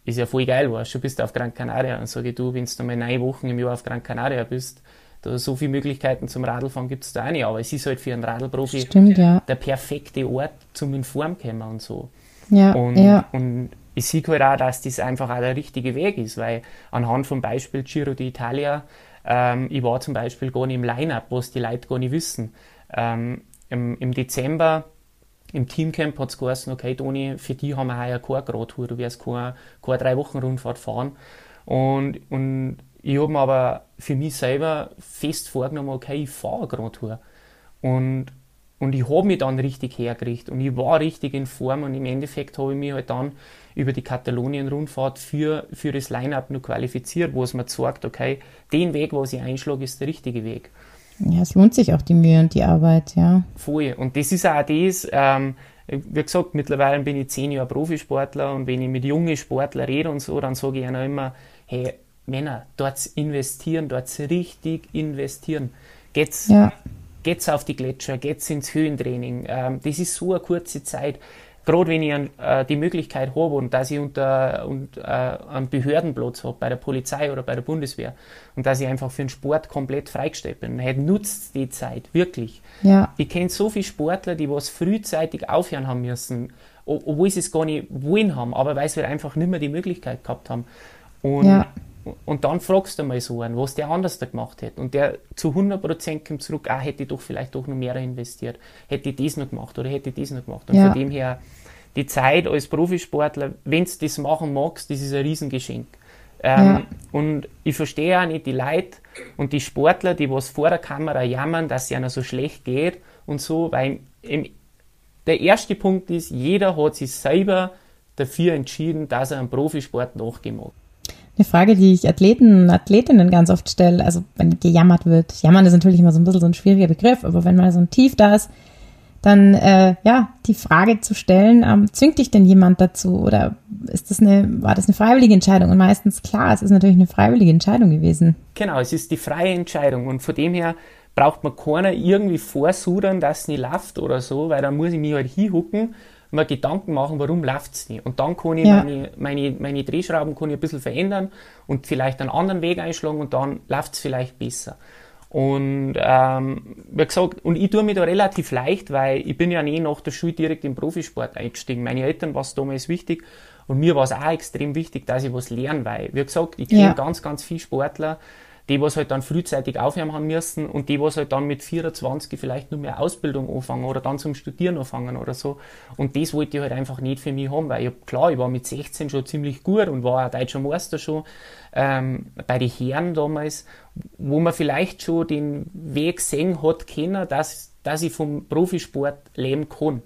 ist ja voll geil, weißt du, bist auf Gran Canaria. Und sage ich, du, wenn du mal neun Wochen im Jahr auf Gran Canaria bist, da so viele Möglichkeiten zum Radlfahren gibt es da auch nicht. Aber es ist halt für einen Radlprofi Stimmt, ja. der perfekte Ort zum in Form kommen und so. Ja, Und, ja. und ich sehe halt auch, dass das einfach auch der richtige Weg ist, weil anhand vom Beispiel Giro d'Italia, ähm, ich war zum Beispiel gar nicht im Line-Up, was die Leute gar nicht wissen. Ähm, im, Im Dezember im Teamcamp hat es geheißen, okay, Toni, für die haben wir heuer keine Gradtour, du wirst keine, keine drei Wochen Rundfahrt fahren. Und, und ich habe mir aber für mich selber fest vorgenommen, okay, ich fahre eine Gradtour. Und, und ich habe mich dann richtig hergerichtet und ich war richtig in Form und im Endeffekt habe ich mich halt dann über die Katalonien-Rundfahrt für, für das Line-Up nur qualifiziert, wo es mir sagt, okay, den Weg, was ich einschlage, ist der richtige Weg. Ja, es lohnt sich auch die Mühe und die Arbeit, ja. Voll. Und das ist auch das, ähm, wie gesagt, mittlerweile bin ich zehn Jahre Profisportler und wenn ich mit jungen Sportlern rede und so, dann sage ich ihnen immer, hey, Männer, dort investieren, dort richtig investieren. Geht's, Ja. geht's auf die Gletscher, geht's ins Höhentraining. Ähm, das ist so eine kurze Zeit. Gerade wenn ich an, äh, die Möglichkeit habe und dass ich unter und, äh, einen Behördenplatz habe, bei der Polizei oder bei der Bundeswehr, und dass ich einfach für den Sport komplett freigestellt bin, halt nutzt die Zeit, wirklich. Ja, Ich kenne so viele Sportler, die was frühzeitig aufhören haben müssen, obwohl sie es gar nicht wollen haben, aber weil sie halt einfach nicht mehr die Möglichkeit gehabt haben. Und, Ja. Und dann fragst du mal so einen, was der anders da gemacht hätte. Und der zu 100% kommt zurück, ah, hätte ich doch vielleicht doch noch mehr investiert, hätte ich das noch gemacht oder hätte ich das noch gemacht. Und Ja. von dem her, die Zeit als Profisportler, wenn du das machen magst, das ist ein Riesengeschenk. Ähm, Ja. Und ich verstehe auch nicht die Leute und die Sportler, die was vor der Kamera jammern, dass es ihnen so schlecht geht und so, weil im, der erste Punkt ist, jeder hat sich selber dafür entschieden, dass er einen Profisport nachgehen mag. Eine Frage, die ich Athleten und Athletinnen ganz oft stelle, also wenn gejammert wird. Jammern ist natürlich immer so ein bisschen so ein schwieriger Begriff, aber wenn mal so ein Tief da ist, dann äh, ja die Frage zu stellen, ähm, zwingt dich denn jemand dazu oder ist das eine, war das eine freiwillige Entscheidung? Und meistens klar, es ist natürlich eine freiwillige Entscheidung gewesen. Genau, es ist die freie Entscheidung und von dem her braucht man keiner irgendwie vorsudern, dass es nicht läuft oder so, weil dann muss ich mich halt hinhucken, mir Gedanken machen, warum läuft es nicht. Und dann kann ich Ja. meine, meine, meine Drehschrauben kann ich ein bisschen verändern und vielleicht einen anderen Weg einschlagen und dann läuft es vielleicht besser. Und ähm, wie gesagt, und ich tue mir da relativ leicht, weil ich bin ja nie nach der Schule direkt im Profisport eingestiegen. Meine Eltern war es damals wichtig und mir war es auch extrem wichtig, dass ich was lerne, weil, wie gesagt, ich kenne Ja. ganz, ganz viele Sportler, die was halt dann frühzeitig aufhören haben müssen und die was halt dann mit 24 vielleicht nur mehr Ausbildung anfangen oder dann zum Studieren anfangen oder so. Und das wollte ich halt einfach nicht für mich haben, weil ich klar, ich war mit 16 schon ziemlich gut und war auch deutscher Meister schon ähm, bei den Herren damals, wo man vielleicht schon den Weg sehen hat können, dass, dass ich vom Profisport leben kann.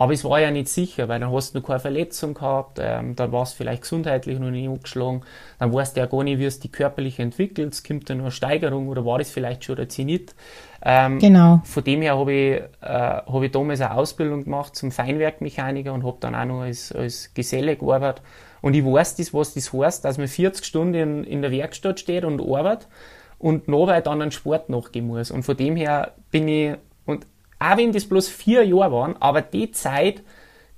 Aber es war ja nicht sicher, weil dann hast du noch keine Verletzung gehabt, ähm, dann war es vielleicht gesundheitlich noch nicht angeschlagen, dann weißt du ja gar nicht, wie es die körperlich entwickelt, es kommt dann noch eine Steigerung oder war das vielleicht schon der Zenit. Ähm, Genau. Von dem her habe ich, äh, hab ich damals eine Ausbildung gemacht zum Feinwerkmechaniker und habe dann auch noch als, als Geselle gearbeitet. Und ich weiß das, was das heißt, dass man 40 Stunden in, in der Werkstatt steht und arbeitet und nachher dann einen Sport nachgehen muss. Und von dem her bin ich, auch wenn das bloß vier Jahre waren, aber die Zeit,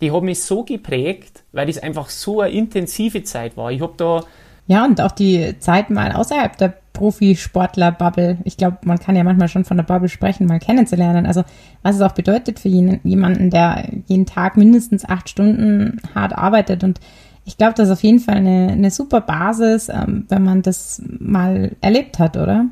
die hat mich so geprägt, weil das einfach so eine intensive Zeit war. Ich habe da, Ja, und auch die Zeit mal außerhalb der Profisportler-Bubble. Ich glaube, man kann ja manchmal schon von der Bubble sprechen, mal kennenzulernen. Also, was es auch bedeutet für jemanden, der jeden Tag mindestens acht Stunden hart arbeitet. Und ich glaube, das ist auf jeden Fall eine, eine super Basis, ähm, wenn man das mal erlebt hat, oder?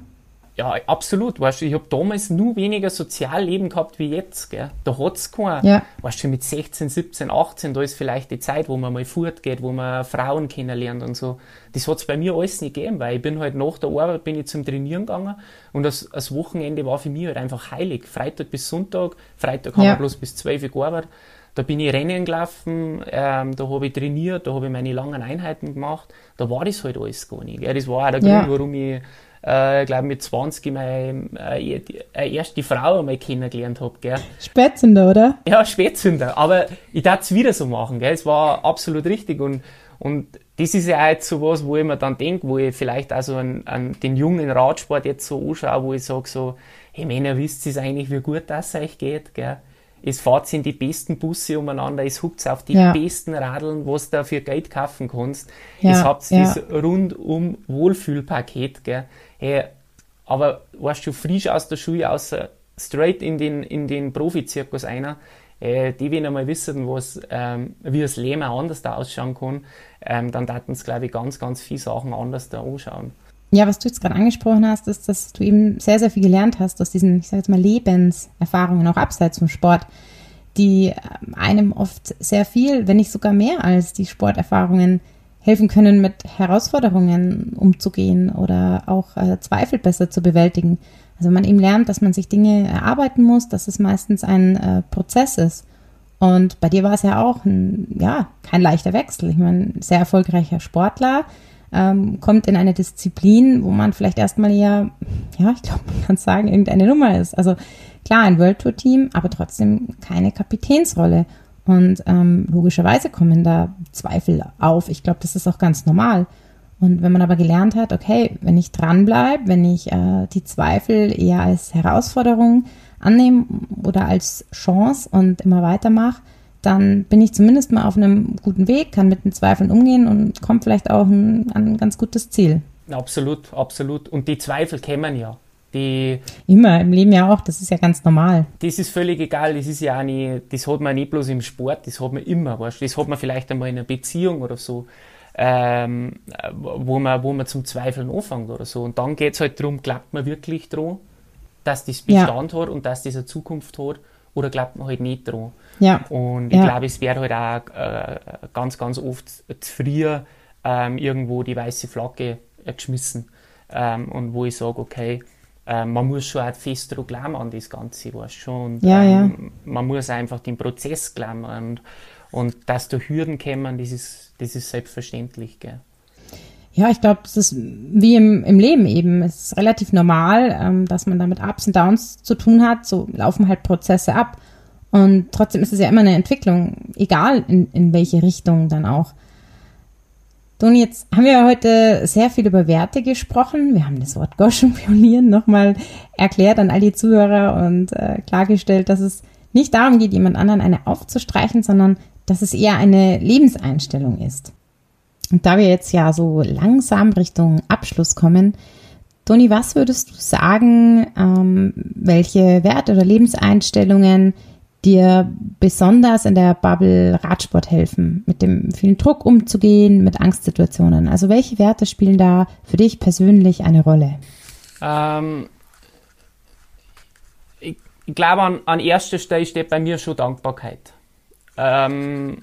Ja, absolut, weißt du, ich habe damals nur weniger Sozialleben gehabt wie jetzt, gell. Da hat's kein, Ja. weißt du, mit 16, 17, 18, da ist vielleicht die Zeit, wo man mal fortgeht, wo man Frauen kennenlernt und so. Das hat's bei mir alles nicht gegeben, weil ich bin halt nach der Arbeit bin ich zum Trainieren gegangen und das, das Wochenende war für mich halt einfach heilig. Freitag bis Sonntag, Freitag haben Ja. wir bloß bis 12 Uhr gearbeitet. Da bin ich Rennen gelaufen, ähm, da habe ich trainiert, da habe ich meine langen Einheiten gemacht. Da war das halt alles gar nicht. Gell? Das war auch der Ja. Grund, warum ich, äh, glaube mit 20 meine äh, äh, erst die Frau einmal kennengelernt habe. Gell? Spätzünder, oder? Ja, Spätzünder. Aber ich darf es wieder so machen. Gell? Es war absolut richtig. Und, und das ist ja auch jetzt so was, wo ich mir dann denke, wo ich vielleicht also an, an den jungen Radsport jetzt so anschaue, wo ich sage so, hey Männer, wisst ihr eigentlich, wie gut das euch geht? Gell? Es fahrt in die besten Busse umeinander, es huckt auf die Ja. besten Radeln, was du für Geld kaufen kannst. Ja, es habt ja. das rundum Wohlfühlpaket, gell. Hey, aber warst du frisch aus der Schule aus, straight in den, in den Profizirkus einer, äh, die wenn einmal wissen, was, ähm, wie das Leben anders da ausschauen kann, ähm, dann daten es, glaube ich, ganz, ganz viele Sachen anders da anschauen. Ja, was du jetzt gerade angesprochen hast, ist, dass du eben sehr, sehr viel gelernt hast aus diesen, ich sage jetzt mal, Lebenserfahrungen, auch abseits vom Sport, die ähm, einem oft sehr viel, wenn nicht sogar mehr als die Sporterfahrungen helfen können, mit Herausforderungen umzugehen oder auch äh, Zweifel besser zu bewältigen. Also man eben lernt, dass man sich Dinge erarbeiten muss, dass es meistens ein äh, Prozess ist. Und bei dir war es ja auch ein, ja, kein leichter Wechsel. Ich meine, sehr erfolgreicher Sportler, ähm, kommt in eine Disziplin, wo man vielleicht erstmal eher, ja, ich glaube, man kann sagen, irgendeine Nummer ist. Also klar, ein World Tour Team, aber trotzdem keine Kapitänsrolle. Und ähm, logischerweise kommen da Zweifel auf. Ich glaube, das ist auch ganz normal. Und wenn man aber gelernt hat, okay, wenn ich dranbleibe, wenn ich äh, die Zweifel eher als Herausforderung annehme oder als Chance und immer weitermache, dann bin ich zumindest mal auf einem guten Weg, kann mit den Zweifeln umgehen und komme vielleicht auch ein, an ein ganz gutes Ziel. Absolut, absolut. Und die Zweifel kämen ja. Die, Immer, im Leben ja auch, das ist ja ganz normal. das ist völlig egal, das ist ja auch nicht, das hat man nicht bloß im Sport, das hat man immer, weißt du, das hat man vielleicht einmal in einer Beziehung oder so, ähm, wo, man, wo man zum Zweifeln anfängt oder so. Und dann geht es halt darum, glaubt man wirklich dran, dass das Ja. Bestand hat und dass das eine Zukunft hat, oder glaubt man halt nicht dran. Ja, Und ich Ja. glaube, es wird halt auch äh, ganz, ganz oft zu früh ähm, irgendwo die weiße Flagge äh, geschmissen. Ähm, und wo ich sage, okay, äh, man muss schon auch fest daran glauben an das Ganze, weißt schon. Und, Ja, ja. ähm, Man muss einfach den Prozess glauben. Und, und dass da Hürden kommen, das ist, das ist selbstverständlich. Gell? Ja, ich glaube, das ist wie im, im Leben eben. Es ist relativ normal, ähm, dass man da mit Ups und Downs zu tun hat. So laufen halt Prozesse ab. Und trotzdem ist es ja immer eine Entwicklung, egal in, in welche Richtung dann auch. Toni, jetzt haben wir heute sehr viel über Werte gesprochen. Wir haben das Wort Goschenpionieren nochmal erklärt an all die Zuhörer und äh, klargestellt, dass es nicht darum geht, jemand anderen eine aufzustreichen, sondern dass es eher eine Lebenseinstellung ist. Und da wir jetzt ja so langsam Richtung Abschluss kommen, Toni, was würdest du sagen, ähm, welche Werte oder Lebenseinstellungen dir besonders in der Bubble Radsport helfen, mit dem vielen Druck umzugehen, mit Angstsituationen? Also welche Werte spielen da für dich persönlich eine Rolle? Ähm, ich, ich glaube, an, an erster Stelle steht bei mir schon Dankbarkeit. Ähm,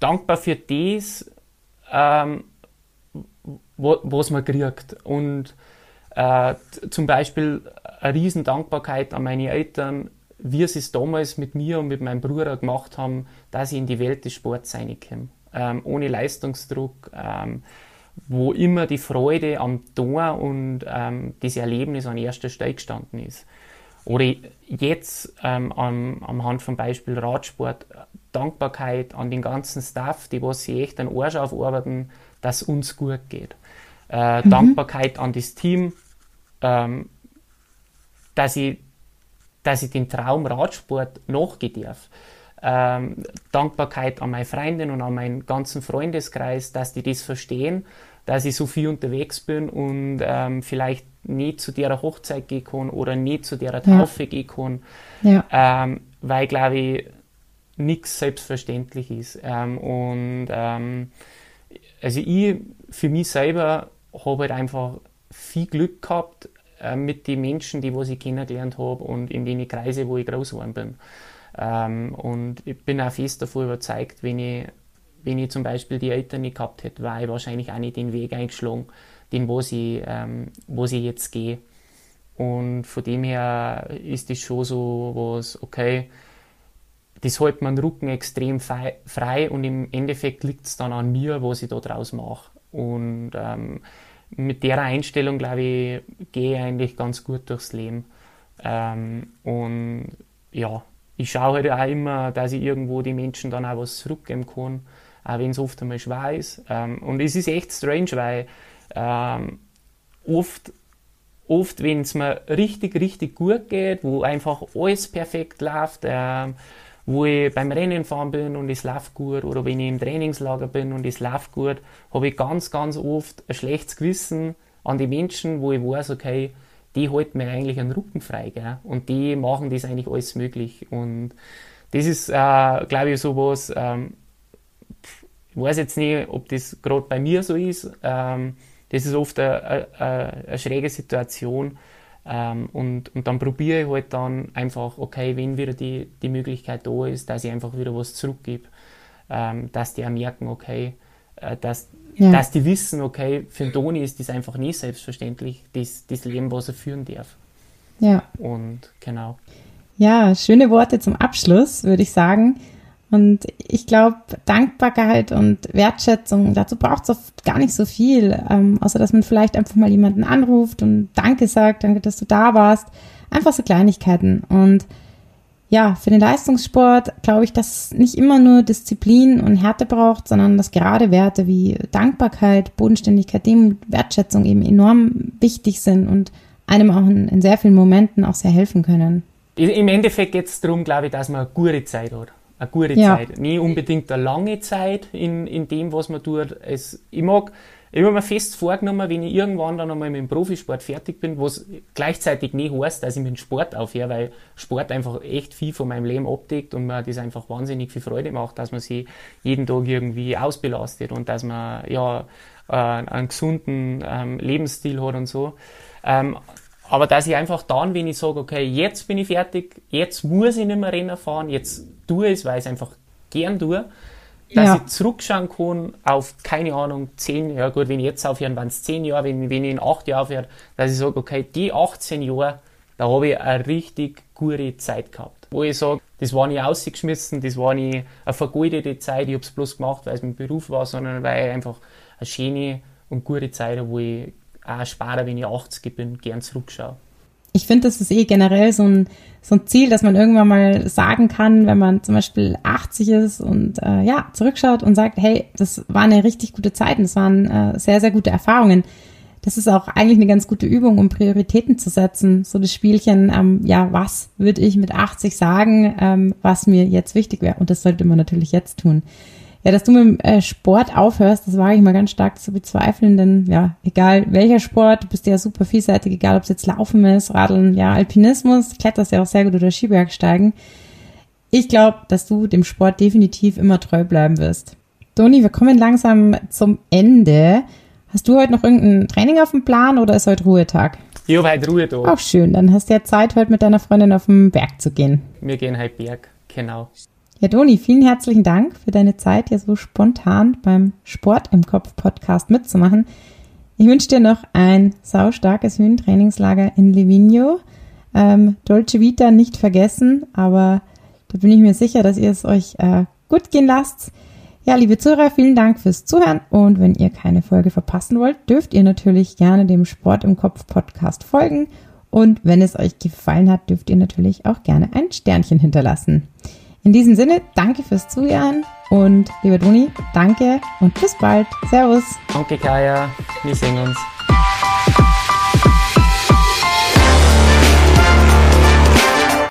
dankbar für das, ähm, wo, was man kriegt. Und äh, zum Beispiel eine riesen Dankbarkeit an meine Eltern, wie sie es damals mit mir und mit meinem Bruder gemacht haben, dass ich in die Welt des Sports reinkomme. Ähm, ohne Leistungsdruck, ähm, wo immer die Freude am Tor und ähm, das Erlebnis an erster Stelle gestanden ist. Oder jetzt ähm, am, am Hand vom Beispiel Radsport, Dankbarkeit an den ganzen Staff, die was sich echt einen Arsch aufarbeiten, dass uns gut geht. Äh, Dankbarkeit an das Team, ähm, dass ich, dass ich den Traum Radsport nachgehen darf. Ähm, Dankbarkeit an meine Freundin und an meinen ganzen Freundeskreis, dass die das verstehen, dass ich so viel unterwegs bin und ähm, vielleicht nicht zu der Hochzeit gehen kann oder nicht zu der Taufe gehen kann, Ja, ähm, weil, glaube ich, nichts selbstverständlich ist. Ähm, und ähm, also ich für mich selber habe halt einfach viel Glück gehabt äh, mit den Menschen, die was ich kennengelernt habe und in den Kreise, wo ich groß geworden bin. Ähm, und ich bin auch fest davon überzeugt, wenn ich, wenn ich zum Beispiel die Eltern nicht gehabt hätte, war ich wahrscheinlich auch nicht den Weg eingeschlagen, den wo ich, ähm, wo ich jetzt gehe. Und von dem her ist das schon so was, okay, das hält meinen Rücken extrem frei und im Endeffekt liegt es dann an mir, was ich da draus mache. Und ähm, mit der Einstellung, glaube ich, gehe ich eigentlich ganz gut durchs Leben. Ähm, und ja, ich schaue halt auch immer, dass ich irgendwo die Menschen dann auch was zurückgeben kann, auch wenn es oft einmal schwer ist. Ähm, und es ist echt strange, weil ähm, oft oft, wenn es mir richtig, richtig gut geht, wo einfach alles perfekt läuft, äh, wo ich beim Rennen fahren bin und es läuft gut, oder wenn ich im Trainingslager bin und es läuft gut, habe ich ganz, ganz oft ein schlechtes Gewissen an die Menschen, wo ich weiß, okay, die halten mir eigentlich einen Rücken frei, gell? und die machen das eigentlich alles möglich. Und das ist, äh, glaube ich, sowas, ähm, ich weiß jetzt nicht, ob das gerade bei mir so ist, ähm, das ist oft eine, eine, eine schräge Situation. Ähm, und, und dann probiere ich halt dann einfach, okay, wenn wieder die, die Möglichkeit da ist, dass ich einfach wieder was zurückgebe, ähm, dass die auch merken, okay, äh, dass, ja. dass die wissen, okay, für den Toni ist das einfach nie selbstverständlich, das, das Leben, was er führen darf. Ja. Und genau. Ja, schöne Worte zum Abschluss, würde ich sagen. Und ich glaube, Dankbarkeit und Wertschätzung, dazu braucht es oft gar nicht so viel, ähm, außer dass man vielleicht einfach mal jemanden anruft und Danke sagt, danke, dass du da warst. Einfach so Kleinigkeiten. Und ja, für den Leistungssport glaube ich, dass nicht immer nur Disziplin und Härte braucht, sondern dass gerade Werte wie Dankbarkeit, Bodenständigkeit, Demut, Wertschätzung eben enorm wichtig sind und einem auch in, in sehr vielen Momenten auch sehr helfen können. Im Endeffekt geht es darum, glaube ich, dass man eine gute Zeit hat eine gute ja. Zeit. Nie unbedingt eine lange Zeit in, in dem, was man tut. Es, ich mag, ich habe mir fest vorgenommen, wenn ich irgendwann dann einmal mit dem Profisport fertig bin, was gleichzeitig nicht heißt, dass ich mit dem Sport aufhöre, weil Sport einfach echt viel von meinem Leben abdeckt und mir das einfach wahnsinnig viel Freude macht, dass man sich jeden Tag irgendwie ausbelastet und dass man ja äh, einen gesunden ähm, Lebensstil hat und so. Ähm, aber dass ich einfach dann, wenn ich sage, okay, jetzt bin ich fertig, jetzt muss ich nicht mehr Rennen fahren, jetzt tue ich es, weil ich es einfach gern tue, dass ja. ich zurückschauen kann auf, keine Ahnung, zehn, ja gut, wenn ich jetzt aufhören, waren es zehn Jahre, wenn, wenn ich in acht Jahren aufhöre, dass ich sage, okay, die 18 Jahre, da habe ich eine richtig gute Zeit gehabt. Wo ich sage, das war nicht ausgeschmissen, das war nicht eine vergeudete Zeit, ich habe es bloß gemacht, weil es mein Beruf war, sondern weil ich einfach eine schöne und gute Zeit habe, wo ich auch später, wenn ich 80 bin, gern zurückschaue. Ich finde, das ist eh generell so ein, so ein Ziel, dass man irgendwann mal sagen kann, wenn man zum Beispiel 80 ist und äh, ja, zurückschaut und sagt, hey, das war eine richtig gute Zeit und das waren äh, sehr, sehr gute Erfahrungen. Das ist auch eigentlich eine ganz gute Übung, um Prioritäten zu setzen. So das Spielchen, ähm, ja, was würde ich mit 80 sagen, ähm, was mir jetzt wichtig wäre? Und das sollte man natürlich jetzt tun. Ja, dass du mit dem äh, Sport aufhörst, das wage ich mal ganz stark zu bezweifeln, denn ja, egal welcher Sport, du bist ja super vielseitig, egal ob es jetzt Laufen ist, Radeln, ja, Alpinismus, kletterst ja auch sehr gut oder Skibergsteigen. Ich glaube, dass du dem Sport definitiv immer treu bleiben wirst. Toni, wir kommen langsam zum Ende. Hast du heute noch irgendein Training auf dem Plan oder ist heute Ruhetag? Ich habe heute Ruhetag. Auch schön, dann hast du ja Zeit, heute mit deiner Freundin auf den Berg zu gehen. Wir gehen heute Berg, genau. Ja, Doni, vielen herzlichen Dank für deine Zeit, hier so spontan beim Sport im Kopf Podcast mitzumachen. Ich wünsche dir noch ein saustarkes Höhentrainingslager in Livigno. Ähm, Dolce Vita nicht vergessen, aber da bin ich mir sicher, dass ihr es euch äh, gut gehen lasst. Ja, liebe Zuhörer, vielen Dank fürs Zuhören und wenn ihr keine Folge verpassen wollt, dürft ihr natürlich gerne dem Sport im Kopf Podcast folgen und wenn es euch gefallen hat, dürft ihr natürlich auch gerne ein Sternchen hinterlassen. In diesem Sinne, danke fürs Zuhören und lieber Doni, danke und bis bald. Servus. Danke Kaya, wir sehen uns.